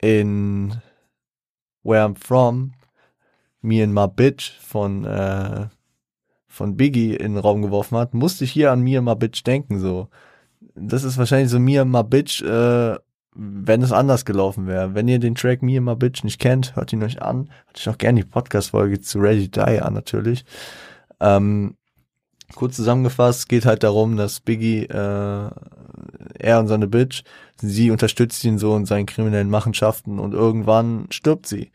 in Where I'm From Me and My Bitch von äh, von Biggie in den Raum geworfen hat, musste ich hier an Me and My Bitch denken so. Das ist wahrscheinlich so Me and My Bitch, äh, wenn es anders gelaufen wäre. Wenn ihr den Track Me and My Bitch nicht kennt, hört ihn euch an. Hört euch auch gerne die Podcast-Folge zu Ready Die an natürlich. Ähm, kurz zusammengefasst geht halt darum, dass Biggie, äh, er und seine Bitch, sie unterstützt ihn so in seinen kriminellen Machenschaften und irgendwann stirbt sie.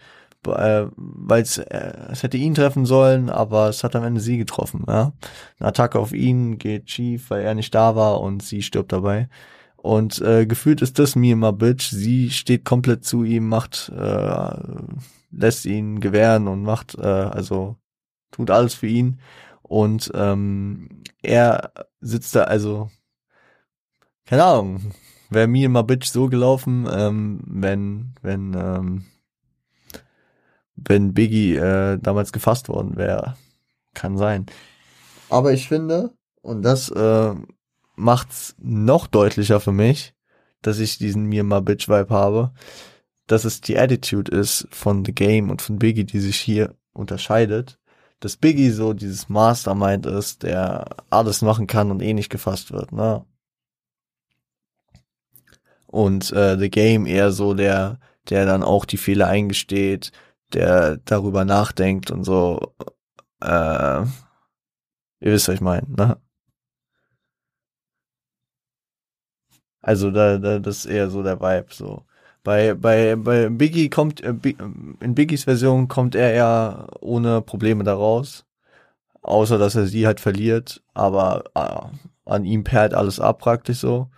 Äh, weil es, äh, es hätte ihn treffen sollen, aber es hat am Ende sie getroffen. Ja? Eine Attacke auf ihn geht schief, weil er nicht da war und sie stirbt dabei. Und äh, gefühlt ist das Me My Bitch. Sie steht komplett zu ihm, macht äh, lässt ihn gewähren und macht, äh, also tut alles für ihn. Und ähm, er sitzt da, also, keine Ahnung, wäre mir mal Bitch so gelaufen, ähm, wenn, wenn, ähm, wenn Biggie äh, damals gefasst worden wäre. Kann sein. Aber ich finde, und das äh, macht's noch deutlicher für mich, dass ich diesen mir mal Bitch Vibe habe, dass es die Attitude ist von The Game und von Biggie, die sich hier unterscheidet. Dass Biggie so dieses Mastermind ist, der alles machen kann und eh nicht gefasst wird, ne? Und äh, The Game eher so der, der dann auch die Fehler eingesteht, der darüber nachdenkt und so, äh, ihr wisst, was ich meine, ne? Also da, da, das ist eher so der Vibe, so. Bei, bei, bei Biggie kommt, äh, in Biggies Version kommt er ja ohne Probleme da raus. Außer, dass er sie halt verliert, aber äh, an ihm perlt alles ab praktisch so.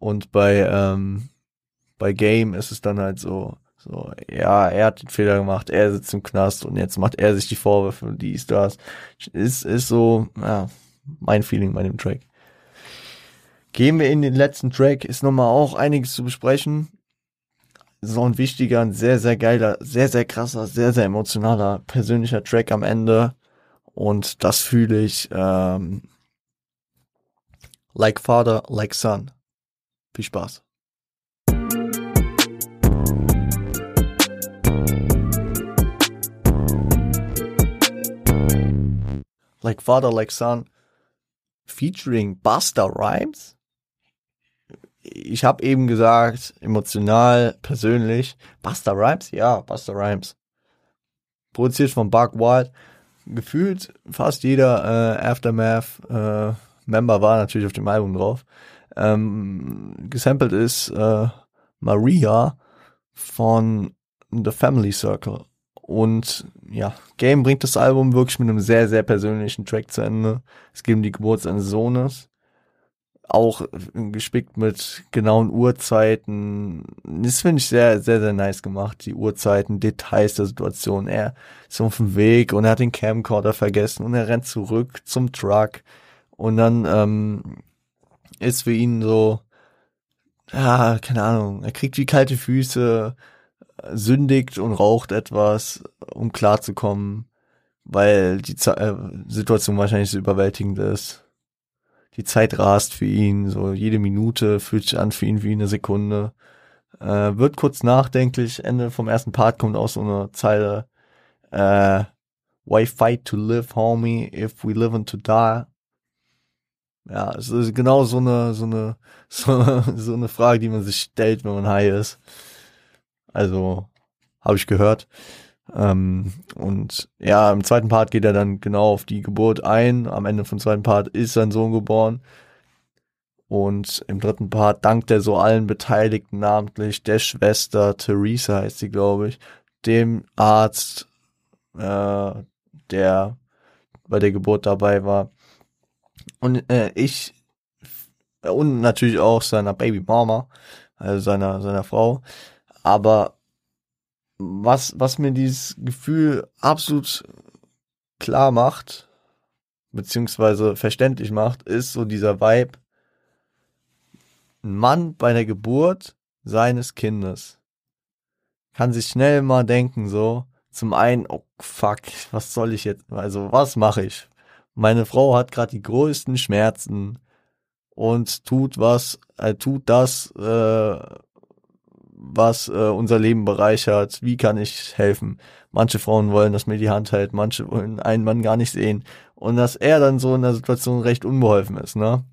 Und bei, ähm, bei Game ist es dann halt so, so, ja, er hat den Fehler gemacht, er sitzt im Knast und jetzt macht er sich die Vorwürfe, dies, das. Ist, ist so, ja, mein Feeling bei dem Track. Gehen wir in den letzten Track, ist nochmal auch einiges zu besprechen so ein wichtiger, ein sehr, sehr geiler, sehr, sehr krasser, sehr, sehr emotionaler, persönlicher Track am Ende. Und das fühle ich ähm, like Father, like Son. Viel Spaß. Like Father, Like Son featuring Buster Rhymes ich habe eben gesagt, emotional, persönlich, Buster Rhymes, ja, Buster Rhymes. Produziert von Buck Wild. Gefühlt fast jeder äh, Aftermath äh, Member war natürlich auf dem Album drauf. Ähm, gesampelt ist äh, Maria von The Family Circle. Und ja, Game bringt das Album wirklich mit einem sehr, sehr persönlichen Track zu Ende. Es geht um die Geburt seines Sohnes auch gespickt mit genauen Uhrzeiten. Das finde ich sehr, sehr, sehr nice gemacht. Die Uhrzeiten, Details der Situation. Er ist auf dem Weg und er hat den Camcorder vergessen und er rennt zurück zum Truck. Und dann ähm, ist für ihn so, ja, keine Ahnung, er kriegt wie kalte Füße, sündigt und raucht etwas, um klarzukommen, weil die Z äh, Situation wahrscheinlich so überwältigend ist die Zeit rast für ihn, so jede Minute fühlt sich an für ihn wie eine Sekunde. Äh, wird kurz nachdenklich, Ende vom ersten Part kommt auch so eine Zeile, äh, Why fight to live, homie, if we live and to die? Ja, es ist genau so eine, so eine, so, so eine Frage, die man sich stellt, wenn man high ist. Also, habe ich gehört. Ähm, und ja, im zweiten Part geht er dann genau auf die Geburt ein. Am Ende vom zweiten Part ist sein Sohn geboren. Und im dritten Part dankt er so allen Beteiligten, namentlich der Schwester, Theresa heißt sie, glaube ich, dem Arzt, äh, der bei der Geburt dabei war. Und äh, ich, und natürlich auch seiner Baby Mama, also seiner, seiner Frau. Aber was, was mir dieses Gefühl absolut klar macht, beziehungsweise verständlich macht, ist so dieser Vibe, ein Mann bei der Geburt seines Kindes kann sich schnell mal denken, so, zum einen, oh fuck, was soll ich jetzt, also was mache ich? Meine Frau hat gerade die größten Schmerzen und tut was, äh, tut das, äh, was äh, unser Leben bereichert, wie kann ich helfen. Manche Frauen wollen, dass mir die Hand hält, manche wollen einen Mann gar nicht sehen. Und dass er dann so in der Situation recht unbeholfen ist, ne?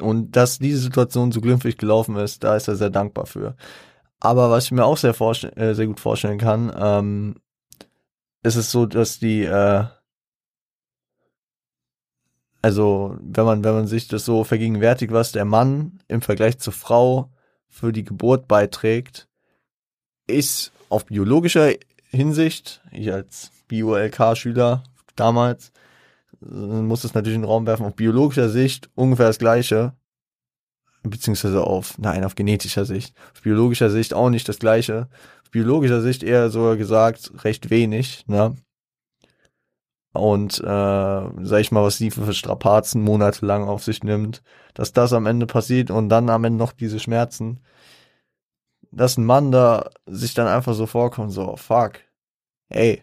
Und dass diese Situation so glimpflich gelaufen ist, da ist er sehr dankbar für. Aber was ich mir auch sehr, äh, sehr gut vorstellen kann, ähm, ist es so, dass die, äh, also wenn man, wenn man sich das so vergegenwärtigt, was der Mann im Vergleich zur Frau für die Geburt beiträgt, ist auf biologischer Hinsicht, ich als Bio-LK-Schüler damals, muss es natürlich in den Raum werfen, auf biologischer Sicht ungefähr das gleiche, beziehungsweise auf, nein, auf genetischer Sicht, auf biologischer Sicht auch nicht das gleiche, auf biologischer Sicht eher so gesagt recht wenig, ne? Und äh, sag ich mal, was sie für Strapazen monatelang auf sich nimmt, dass das am Ende passiert und dann am Ende noch diese Schmerzen, dass ein Mann da sich dann einfach so vorkommt, so, fuck, ey,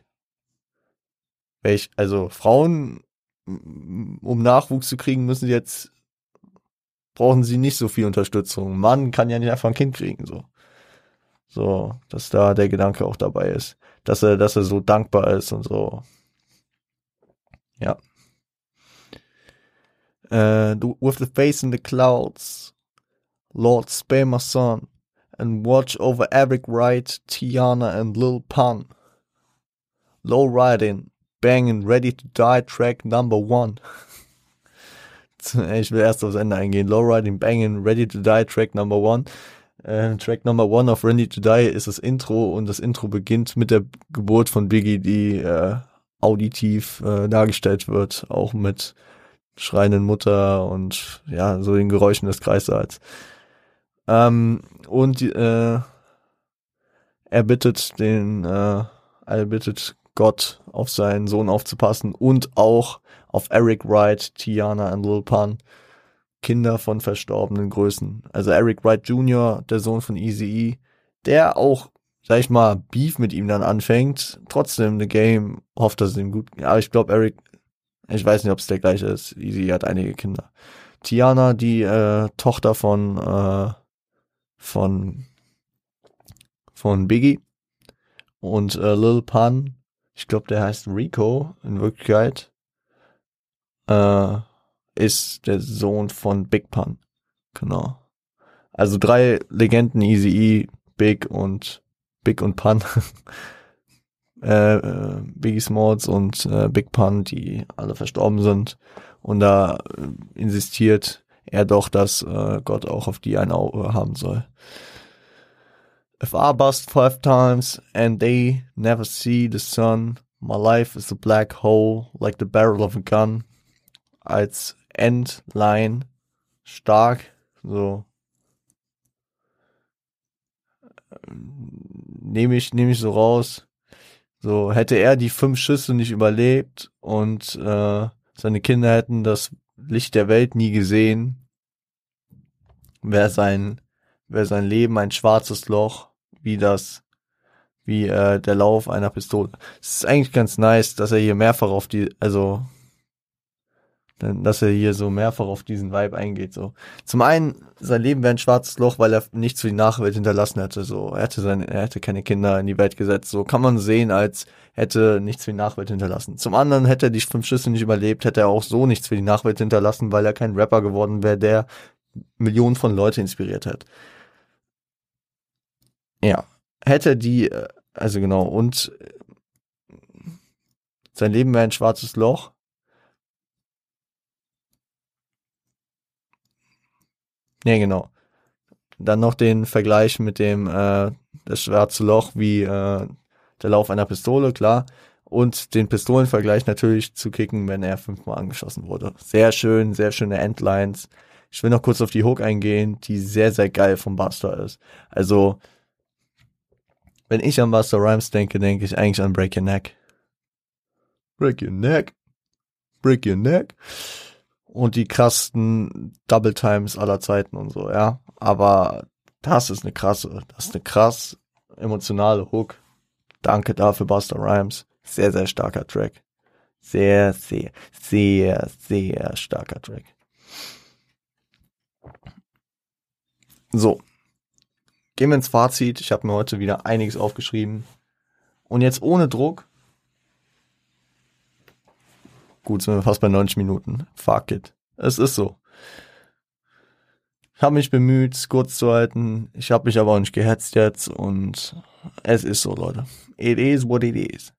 welch, also Frauen, um Nachwuchs zu kriegen, müssen jetzt, brauchen sie nicht so viel Unterstützung. Mann kann ja nicht einfach ein Kind kriegen, so. So, dass da der Gedanke auch dabei ist. Dass er, dass er so dankbar ist und so. Ja. Uh, with the face in the clouds, Lord spare my son, and watch over Eric Wright, Tiana and Lil Pun. Low riding, banging, ready to die, track number one. ich will erst aufs Ende eingehen. Low riding, banging, ready to die, track number one. Äh, Track Number One of Ready to Die ist das Intro und das Intro beginnt mit der Geburt von Biggie, die äh, auditiv äh, dargestellt wird, auch mit schreienden Mutter und ja, so den Geräuschen des Kreissaals. Ähm, und äh, er bittet den, äh, er bittet Gott auf seinen Sohn aufzupassen und auch auf Eric Wright, Tiana und Lil Pun Kinder von verstorbenen Größen. Also Eric Wright Jr., der Sohn von Easy E, der auch, sag ich mal, Beef mit ihm dann anfängt. Trotzdem, The Game hofft, dass es ihm gut geht. Aber ich glaube, Eric, ich weiß nicht, ob es der gleiche ist. Easy hat einige Kinder. Tiana, die äh, Tochter von, äh, von, von Biggie. Und äh, Lil Pun, ich glaube, der heißt Rico in Wirklichkeit. Äh, ist der Sohn von Big Pun. Genau. Also drei Legenden, Easy E, Big und Big und Pun. äh, äh, Biggie Smalls und äh, Big Pun, die alle verstorben sind. Und da äh, insistiert er doch, dass äh, Gott auch auf die ein Auge haben soll. If I bust five times and they never see the sun, my life is a black hole like the barrel of a gun. Als Endline stark, so nehme ich, nehme ich so raus. So, hätte er die fünf Schüsse nicht überlebt und äh, seine Kinder hätten das Licht der Welt nie gesehen, wäre sein, wäre sein Leben ein schwarzes Loch, wie das, wie äh, der Lauf einer Pistole. Es ist eigentlich ganz nice, dass er hier mehrfach auf die, also dass er hier so mehrfach auf diesen Vibe eingeht. So zum einen sein Leben wäre ein schwarzes Loch, weil er nichts für die Nachwelt hinterlassen hätte. So er hätte seine, er hätte keine Kinder in die Welt gesetzt. So kann man sehen, als hätte nichts für die Nachwelt hinterlassen. Zum anderen hätte er die fünf Schüsse nicht überlebt, hätte er auch so nichts für die Nachwelt hinterlassen, weil er kein Rapper geworden wäre, der Millionen von Leute inspiriert hat. Ja, hätte die, äh, also genau und sein Leben wäre ein schwarzes Loch Ja, genau. Dann noch den Vergleich mit dem äh, das schwarze Loch wie äh, der Lauf einer Pistole, klar. Und den Pistolenvergleich natürlich zu kicken, wenn er fünfmal angeschossen wurde. Sehr schön, sehr schöne Endlines. Ich will noch kurz auf die Hook eingehen, die sehr, sehr geil vom Buster ist. Also, wenn ich an Buster Rhymes denke, denke ich eigentlich an Break Your Neck. Break Your Neck. Break Your Neck und die krassten Double Times aller Zeiten und so, ja. Aber das ist eine krasse, das ist eine krass emotionale Hook. Danke dafür, Buster Rhymes. Sehr, sehr starker Track. Sehr, sehr, sehr, sehr starker Track. So. Gehen wir ins Fazit. Ich habe mir heute wieder einiges aufgeschrieben. Und jetzt ohne Druck Gut, sind wir fast bei 90 Minuten. Fuck it. Es ist so. Ich habe mich bemüht, es kurz zu halten. Ich habe mich aber auch nicht gehetzt jetzt und es ist so, Leute. It is what it is.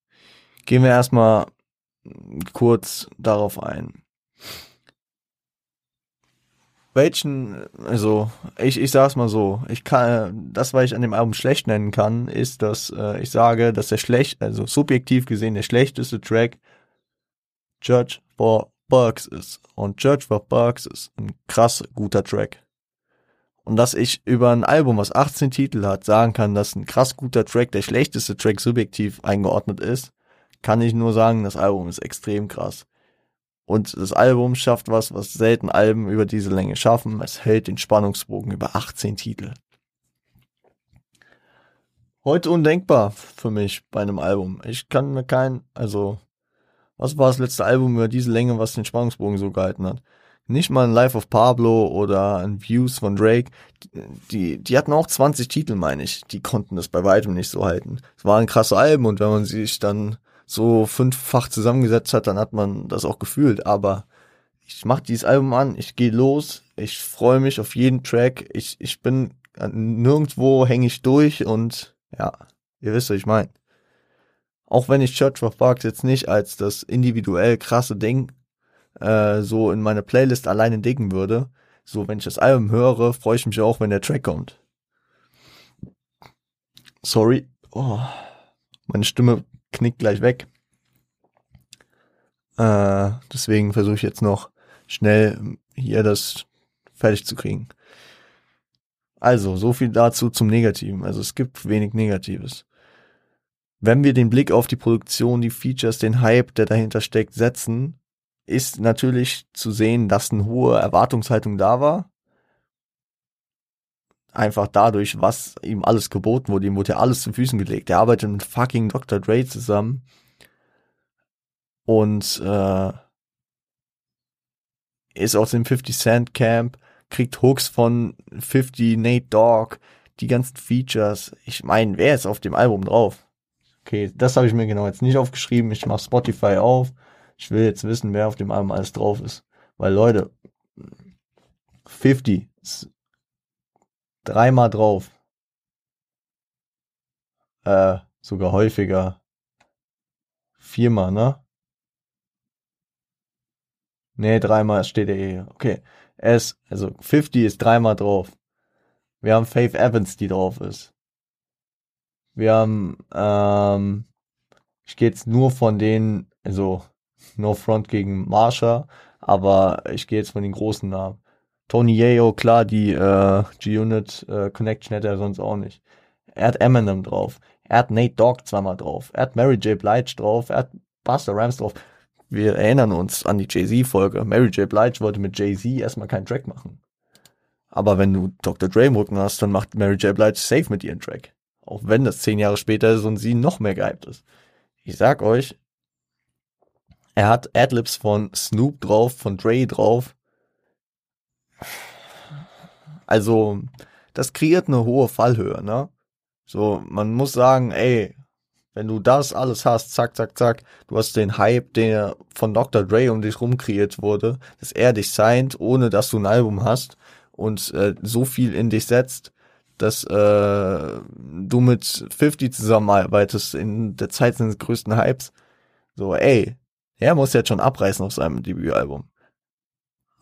Gehen wir erstmal kurz darauf ein. Welchen, also ich, ich sag's mal so, ich kann, das, was ich an dem Album schlecht nennen kann, ist, dass äh, ich sage, dass der schlecht, also subjektiv gesehen der schlechteste Track Judge for Bugs ist. Und Judge for Bugs ist ein krass guter Track. Und dass ich über ein Album, was 18 Titel hat, sagen kann, dass ein krass guter Track der schlechteste Track subjektiv eingeordnet ist, kann ich nur sagen, das Album ist extrem krass. Und das Album schafft was, was selten Alben über diese Länge schaffen. Es hält den Spannungsbogen über 18 Titel. Heute undenkbar für mich bei einem Album. Ich kann mir kein, also, was war das letzte Album über diese Länge, was den Spannungsbogen so gehalten hat? Nicht mal ein Life of Pablo oder ein Views von Drake. Die, die hatten auch 20 Titel, meine ich. Die konnten das bei weitem nicht so halten. Es waren krasse Alben und wenn man sich dann so fünffach zusammengesetzt hat, dann hat man das auch gefühlt. Aber ich mach dieses Album an, ich gehe los, ich freue mich auf jeden Track, ich, ich bin nirgendwo hänge ich durch und ja, ihr wisst, was ich meine. Auch wenn ich Church of Parks jetzt nicht als das individuell krasse Ding äh, so in meine Playlist alleine dicken würde, so wenn ich das Album höre, freue ich mich auch, wenn der Track kommt. Sorry. Oh, meine Stimme knickt gleich weg. Äh, deswegen versuche ich jetzt noch schnell hier das fertig zu kriegen. Also, so viel dazu zum Negativen. Also es gibt wenig Negatives. Wenn wir den Blick auf die Produktion, die Features, den Hype, der dahinter steckt, setzen, ist natürlich zu sehen, dass eine hohe Erwartungshaltung da war. Einfach dadurch, was ihm alles geboten wurde. Ihm wurde ja alles zu Füßen gelegt. Er arbeitet mit fucking Dr. Dre zusammen. Und äh, ist aus dem 50 Cent Camp, kriegt Hooks von 50 Nate Dogg, die ganzen Features. Ich meine, wer ist auf dem Album drauf? Okay, das habe ich mir genau jetzt nicht aufgeschrieben. Ich mache Spotify auf. Ich will jetzt wissen, wer auf dem Album alles drauf ist. Weil Leute, 50 ist dreimal drauf. Äh, sogar häufiger. Viermal, ne? Nee, dreimal steht er eh. Okay. Es, also 50 ist dreimal drauf. Wir haben Faith Evans, die drauf ist. Wir haben, ähm, ich gehe jetzt nur von denen, also No Front gegen Marsha, aber ich gehe jetzt von den großen Namen. Tony Yeo, klar, die äh, G-Unit äh, Connection hätte er sonst auch nicht. Er hat Eminem drauf. Er hat Nate Dogg zweimal drauf. Er hat Mary J. Blige drauf. Er hat Buster Rams drauf. Wir erinnern uns an die Jay-Z-Folge. Mary J. Blige wollte mit Jay-Z erstmal keinen Track machen. Aber wenn du Dr. Dre im Rücken hast, dann macht Mary J. Blige safe mit ihr einen Track. Auch wenn das zehn Jahre später ist und sie noch mehr gehypt ist. Ich sag euch, er hat Adlibs von Snoop drauf, von Dre drauf. Also, das kreiert eine hohe Fallhöhe, ne? So, man muss sagen, ey, wenn du das alles hast, zack, zack, zack, du hast den Hype, der von Dr. Dre um dich rum kreiert wurde, dass er dich signed, ohne dass du ein Album hast und äh, so viel in dich setzt, dass äh, du mit 50 zusammenarbeitest in der Zeit seines größten Hypes. So, ey, er muss jetzt schon abreißen auf seinem Debütalbum.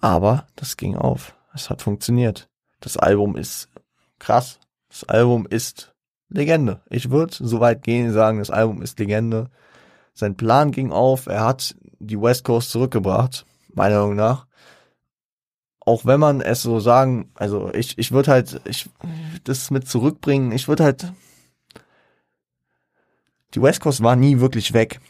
Aber das ging auf. Es hat funktioniert. Das Album ist krass. Das Album ist Legende. Ich würde so weit gehen und sagen, das Album ist Legende. Sein Plan ging auf. Er hat die West Coast zurückgebracht, meiner Meinung nach. Auch wenn man es so sagen, also ich, ich würde halt, ich, das mit zurückbringen, ich würde halt, die West Coast war nie wirklich weg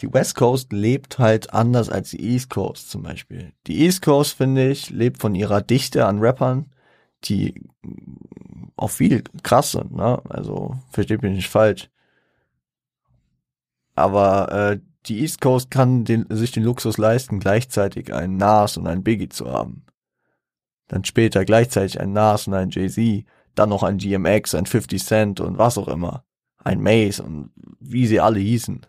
die West Coast lebt halt anders als die East Coast zum Beispiel. Die East Coast, finde ich, lebt von ihrer Dichte an Rappern, die auch viel krass sind, ne? Also, versteht mich nicht falsch. Aber äh, die East Coast kann den, sich den Luxus leisten, gleichzeitig einen Nas und einen Biggie zu haben. Dann später gleichzeitig ein Nas und ein Jay-Z, dann noch ein GMX, ein 50 Cent und was auch immer. Ein Maze und wie sie alle hießen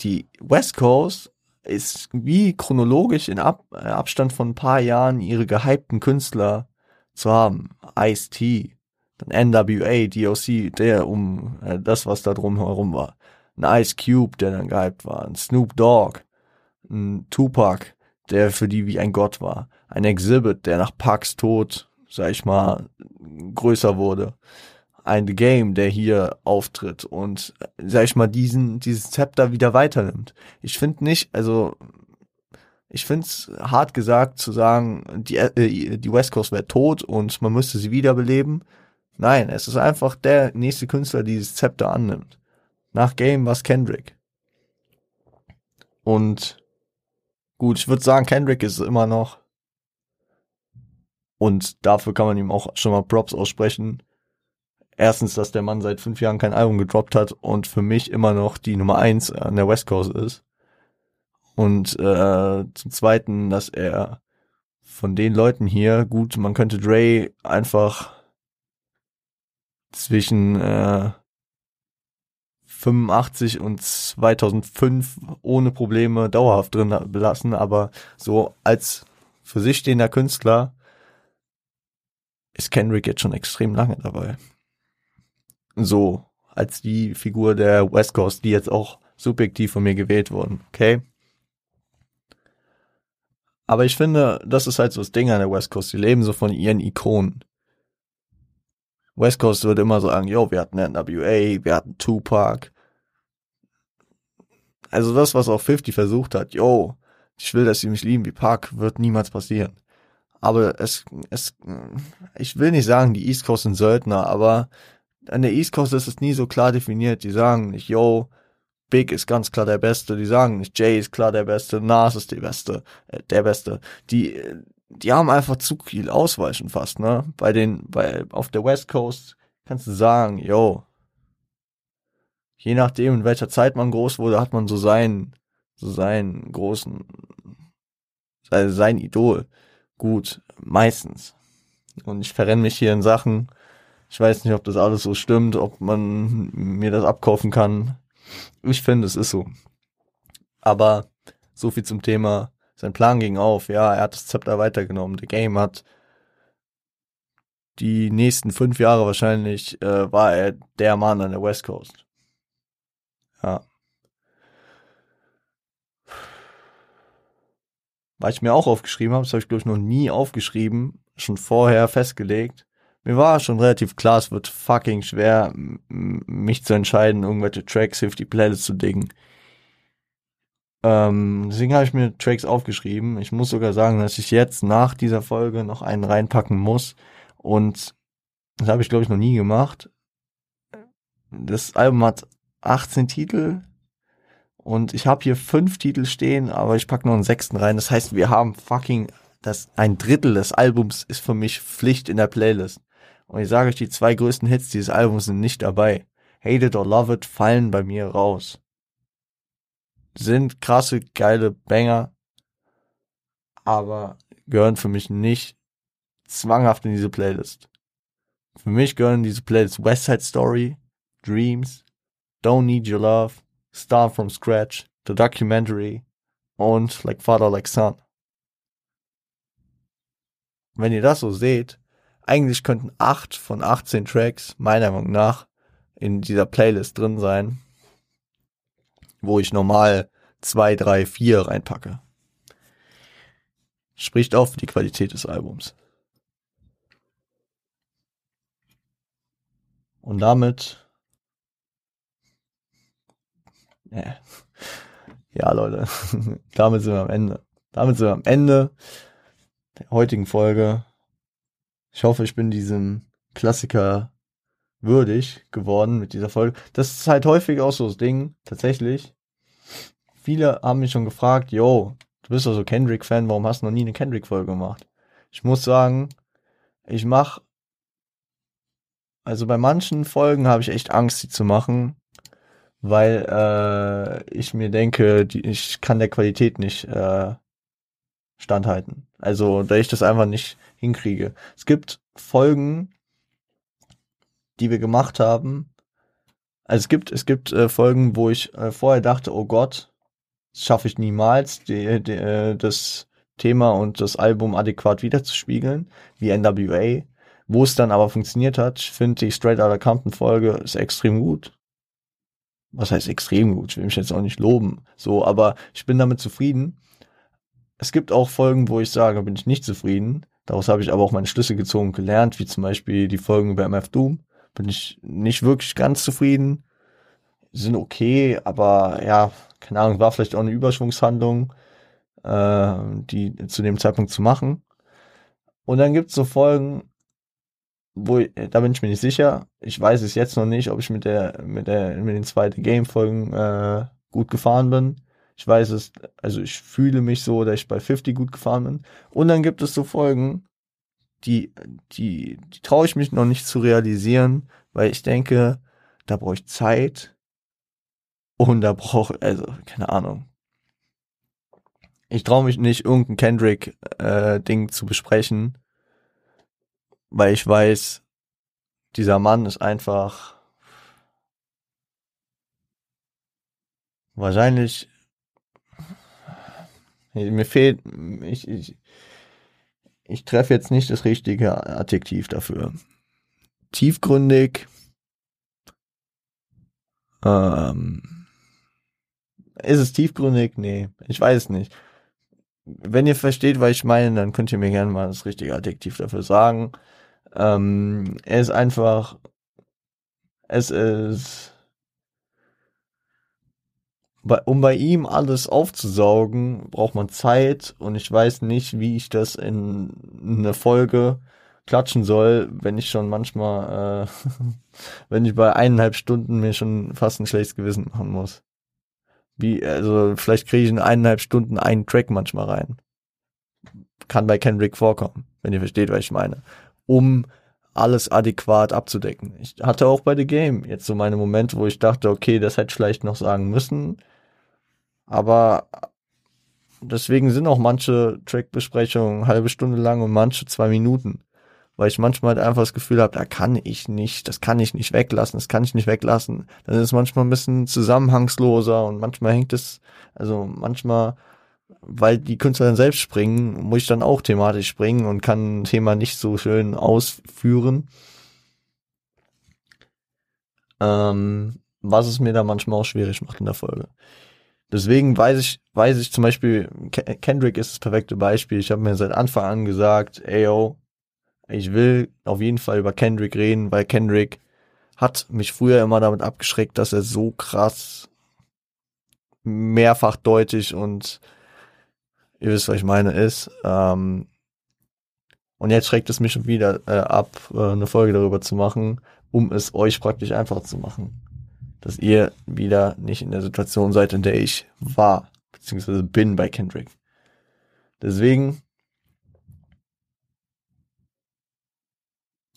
die West Coast ist wie chronologisch in Ab äh, Abstand von ein paar Jahren ihre gehypten Künstler zu haben. Ice-T, dann NWA, DOC, der um äh, das, was da drum herum war. Ein Ice Cube, der dann gehypt war. Ein Snoop Dogg, ein Tupac, der für die wie ein Gott war. Ein Exhibit, der nach Pucks Tod, sag ich mal, größer wurde ein Game, der hier auftritt und, sag ich mal, diesen, dieses Zepter wieder weiternimmt. Ich finde nicht, also, ich finde es hart gesagt zu sagen, die, äh, die West Coast wäre tot und man müsste sie wiederbeleben. Nein, es ist einfach der nächste Künstler, der dieses Zepter annimmt. Nach Game war es Kendrick. Und gut, ich würde sagen, Kendrick ist immer noch. Und dafür kann man ihm auch schon mal Props aussprechen. Erstens, dass der Mann seit fünf Jahren kein Album gedroppt hat und für mich immer noch die Nummer eins an der West Coast ist. Und äh, zum Zweiten, dass er von den Leuten hier, gut, man könnte Dre einfach zwischen äh, 85 und 2005 ohne Probleme dauerhaft drin belassen, aber so als für sich stehender Künstler ist Kendrick jetzt schon extrem lange dabei. So als die Figur der West Coast, die jetzt auch subjektiv von mir gewählt wurden, okay? Aber ich finde, das ist halt so das Ding an der West Coast. Die leben so von ihren Ikonen. West Coast würde immer sagen, yo, wir hatten NWA, wir hatten Tupac. Also das, was auch 50 versucht hat, yo, ich will, dass sie mich lieben wie Park, wird niemals passieren. Aber es, es, ich will nicht sagen, die East Coast sind Söldner, aber an der East Coast ist es nie so klar definiert. Die sagen nicht, yo, Big ist ganz klar der Beste. Die sagen nicht, Jay ist klar der Beste, Nas ist der Beste, äh, der Beste. Die, die haben einfach zu viel Auswahl schon fast, ne? Bei den, bei, auf der West Coast kannst du sagen, yo, je nachdem, in welcher Zeit man groß wurde, hat man so seinen, so seinen großen, also sein Idol. Gut, meistens. Und ich verrenne mich hier in Sachen. Ich weiß nicht, ob das alles so stimmt, ob man mir das abkaufen kann. Ich finde, es ist so. Aber so viel zum Thema. Sein Plan ging auf. Ja, er hat das Zepter weitergenommen. The Game hat die nächsten fünf Jahre wahrscheinlich äh, war er der Mann an der West Coast. Ja. Weil ich mir auch aufgeschrieben habe, das habe ich glaube ich noch nie aufgeschrieben, schon vorher festgelegt mir war schon relativ klar, es wird fucking schwer, mich zu entscheiden, irgendwelche Tracks auf die Playlist zu dingen. Ähm, deswegen habe ich mir Tracks aufgeschrieben. Ich muss sogar sagen, dass ich jetzt nach dieser Folge noch einen reinpacken muss. Und das habe ich, glaube ich, noch nie gemacht. Das Album hat 18 Titel. Und ich habe hier fünf Titel stehen, aber ich packe noch einen sechsten rein. Das heißt, wir haben fucking das ein Drittel des Albums ist für mich Pflicht in der Playlist. Und ich sage euch, die zwei größten Hits dieses Albums sind nicht dabei. Hate It or Love It fallen bei mir raus. Sind krasse, geile Banger, aber gehören für mich nicht zwanghaft in diese Playlist. Für mich gehören diese Playlist West Side Story, Dreams, Don't Need Your Love, Start From Scratch, The Documentary und Like Father Like Son. Wenn ihr das so seht, eigentlich könnten acht von 18 Tracks meiner Meinung nach in dieser Playlist drin sein, wo ich normal zwei, drei, vier reinpacke. Spricht auch für die Qualität des Albums. Und damit, ja, ja Leute, damit sind wir am Ende. Damit sind wir am Ende der heutigen Folge. Ich hoffe, ich bin diesem Klassiker würdig geworden mit dieser Folge. Das ist halt häufig auch so das Ding, tatsächlich. Viele haben mich schon gefragt, yo, du bist doch so Kendrick-Fan, warum hast du noch nie eine Kendrick-Folge gemacht? Ich muss sagen, ich mach, also bei manchen Folgen habe ich echt Angst, sie zu machen, weil äh, ich mir denke, die, ich kann der Qualität nicht äh, standhalten. Also, da ich das einfach nicht hinkriege. Es gibt Folgen, die wir gemacht haben. Also es gibt, es gibt äh, Folgen, wo ich äh, vorher dachte, oh Gott, das schaffe ich niemals, die, die, äh, das Thema und das Album adäquat wiederzuspiegeln, wie NWA. Wo es dann aber funktioniert hat, ich finde die Straight Outta Compton Folge ist extrem gut. Was heißt extrem gut? Ich will mich jetzt auch nicht loben. So, aber ich bin damit zufrieden. Es gibt auch Folgen, wo ich sage, bin ich nicht zufrieden. Daraus habe ich aber auch meine Schlüsse gezogen gelernt, wie zum Beispiel die Folgen über MF Doom. Bin ich nicht wirklich ganz zufrieden. Sind okay, aber ja, keine Ahnung, war vielleicht auch eine Überschwungshandlung. äh, die zu dem Zeitpunkt zu machen. Und dann gibt's so Folgen, wo ich, da bin ich mir nicht sicher. Ich weiß es jetzt noch nicht, ob ich mit der mit der mit den zweiten Game Folgen äh, gut gefahren bin. Ich weiß es, also ich fühle mich so, dass ich bei 50 gut gefahren bin. Und dann gibt es so Folgen, die die die traue ich mich noch nicht zu realisieren, weil ich denke, da brauche ich Zeit und da brauche also keine Ahnung. Ich traue mich nicht irgendein Kendrick äh, zu besprechen, weil ich weiß, dieser Mann ist einfach wahrscheinlich mir fehlt ich ich ich treffe jetzt nicht das richtige Adjektiv dafür. Tiefgründig ähm ist es tiefgründig? Nee, ich weiß es nicht. Wenn ihr versteht, was ich meine, dann könnt ihr mir gerne mal das richtige Adjektiv dafür sagen. Ähm, er ist einfach, es ist, bei, um bei ihm alles aufzusaugen, braucht man Zeit und ich weiß nicht, wie ich das in eine Folge klatschen soll, wenn ich schon manchmal, äh, wenn ich bei eineinhalb Stunden mir schon fast ein schlechtes Gewissen machen muss. Wie, also vielleicht kriege ich in eineinhalb Stunden einen Track manchmal rein. Kann bei Kendrick vorkommen, wenn ihr versteht, was ich meine um alles adäquat abzudecken. Ich hatte auch bei The Game jetzt so meine Momente, wo ich dachte, okay, das hätte ich vielleicht noch sagen müssen. Aber deswegen sind auch manche Track-Besprechungen halbe Stunde lang und manche zwei Minuten. Weil ich manchmal halt einfach das Gefühl habe, da kann ich nicht, das kann ich nicht weglassen, das kann ich nicht weglassen. Dann ist es manchmal ein bisschen zusammenhangsloser und manchmal hängt es, also manchmal weil die Künstler dann selbst springen, muss ich dann auch thematisch springen und kann ein Thema nicht so schön ausführen. Ähm, was es mir da manchmal auch schwierig macht in der Folge. Deswegen weiß ich, weiß ich zum Beispiel, Kendrick ist das perfekte Beispiel. Ich habe mir seit Anfang an gesagt, ey yo, ich will auf jeden Fall über Kendrick reden, weil Kendrick hat mich früher immer damit abgeschreckt, dass er so krass mehrfachdeutig und ihr wisst, was ich meine, ist. Ähm, und jetzt schreckt es mich schon wieder äh, ab, äh, eine Folge darüber zu machen, um es euch praktisch einfach zu machen. Dass ihr wieder nicht in der Situation seid, in der ich war, beziehungsweise bin bei Kendrick. Deswegen,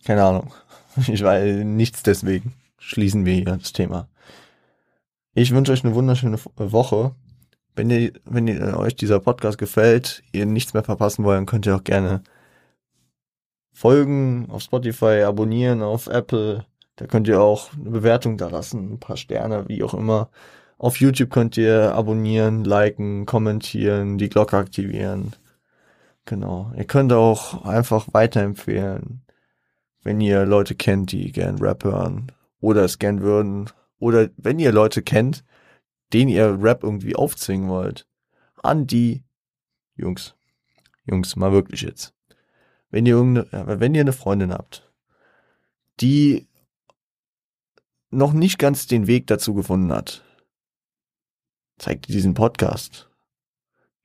keine Ahnung, ich weiß nichts deswegen. Schließen wir hier das Thema. Ich wünsche euch eine wunderschöne Woche. Wenn ihr, wenn ihr, euch dieser Podcast gefällt, ihr nichts mehr verpassen wollt, könnt ihr auch gerne folgen auf Spotify, abonnieren auf Apple. Da könnt ihr auch eine Bewertung da lassen, ein paar Sterne, wie auch immer. Auf YouTube könnt ihr abonnieren, liken, kommentieren, die Glocke aktivieren. Genau. Ihr könnt auch einfach weiterempfehlen, wenn ihr Leute kennt, die gern Rap hören oder es gern würden. Oder wenn ihr Leute kennt, den ihr Rap irgendwie aufzwingen wollt, an die Jungs, Jungs, mal wirklich jetzt. Wenn ihr irgendeine, wenn ihr eine Freundin habt, die noch nicht ganz den Weg dazu gefunden hat, zeigt ihr diesen Podcast.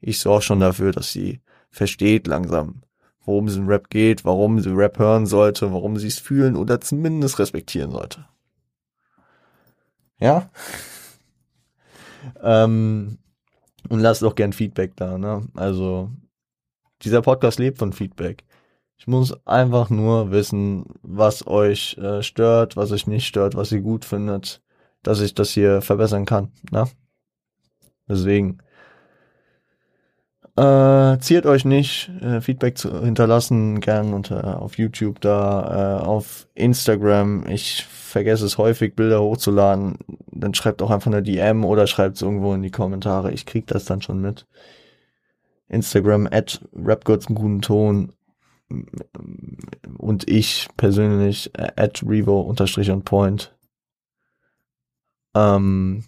Ich sorge schon dafür, dass sie versteht langsam, worum es in Rap geht, warum sie Rap hören sollte, warum sie es fühlen oder zumindest respektieren sollte. Ja? Ähm, und lasst auch gern Feedback da, ne? Also, dieser Podcast lebt von Feedback. Ich muss einfach nur wissen, was euch äh, stört, was euch nicht stört, was ihr gut findet, dass ich das hier verbessern kann, ne? Deswegen, äh, ziert euch nicht, äh, Feedback zu hinterlassen, gern unter auf YouTube da, äh, auf Instagram. Ich vergesse es häufig, Bilder hochzuladen. Dann schreibt auch einfach eine DM oder schreibt es irgendwo in die Kommentare. Ich krieg das dann schon mit. Instagram at rapgods im guten Ton und ich persönlich äh, at revo unterstrich on point. Ähm,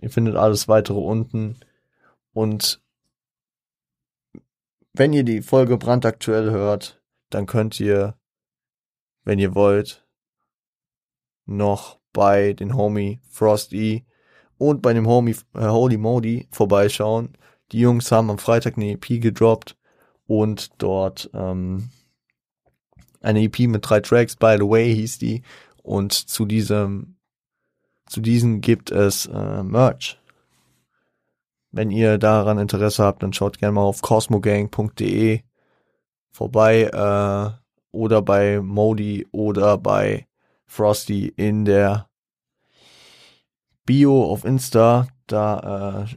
ihr findet alles weitere unten und wenn ihr die Folge brandaktuell hört, dann könnt ihr, wenn ihr wollt, noch bei den Homie Frosty und bei dem Homie äh, Holy Modi vorbeischauen. Die Jungs haben am Freitag eine EP gedroppt und dort ähm, eine EP mit drei Tracks, by the way hieß die. Und zu diesem, zu diesen gibt es äh, Merch. Wenn ihr daran Interesse habt, dann schaut gerne mal auf cosmogang.de vorbei äh, oder bei Modi oder bei Frosty in der Bio auf Insta. Da äh,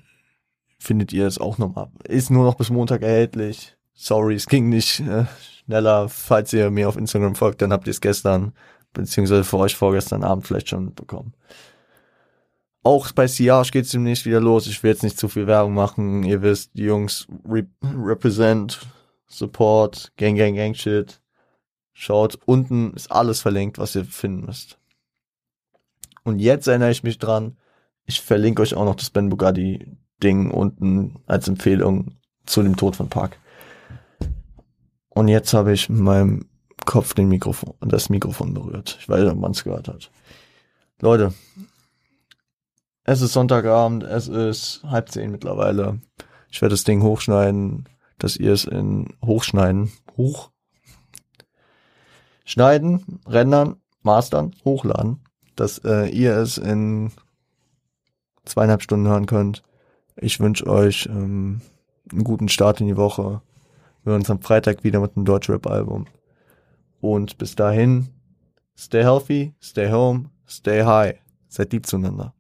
findet ihr es auch nochmal. Ist nur noch bis Montag erhältlich. Sorry, es ging nicht äh, schneller. Falls ihr mir auf Instagram folgt, dann habt ihr es gestern, beziehungsweise für euch vorgestern Abend vielleicht schon bekommen. Auch bei Siage geht es demnächst wieder los. Ich will jetzt nicht zu viel Werbung machen. Ihr wisst, die Jungs re represent, support, gang, gang, gang shit. Schaut, unten ist alles verlinkt, was ihr finden müsst. Und jetzt erinnere ich mich dran, ich verlinke euch auch noch das Ben Bugatti Ding unten als Empfehlung zu dem Tod von Park. Und jetzt habe ich mit meinem Kopf den Mikrofon, das Mikrofon berührt. Ich weiß nicht, ob man es gehört hat. Leute, es ist Sonntagabend, es ist halb zehn mittlerweile. Ich werde das Ding hochschneiden, dass ihr es in hochschneiden, hoch schneiden, rendern, mastern, hochladen, dass äh, ihr es in zweieinhalb Stunden hören könnt. Ich wünsche euch ähm, einen guten Start in die Woche. Wir hören uns am Freitag wieder mit einem Deutschrap-Album. Und bis dahin, stay healthy, stay home, stay high. Seid lieb zueinander.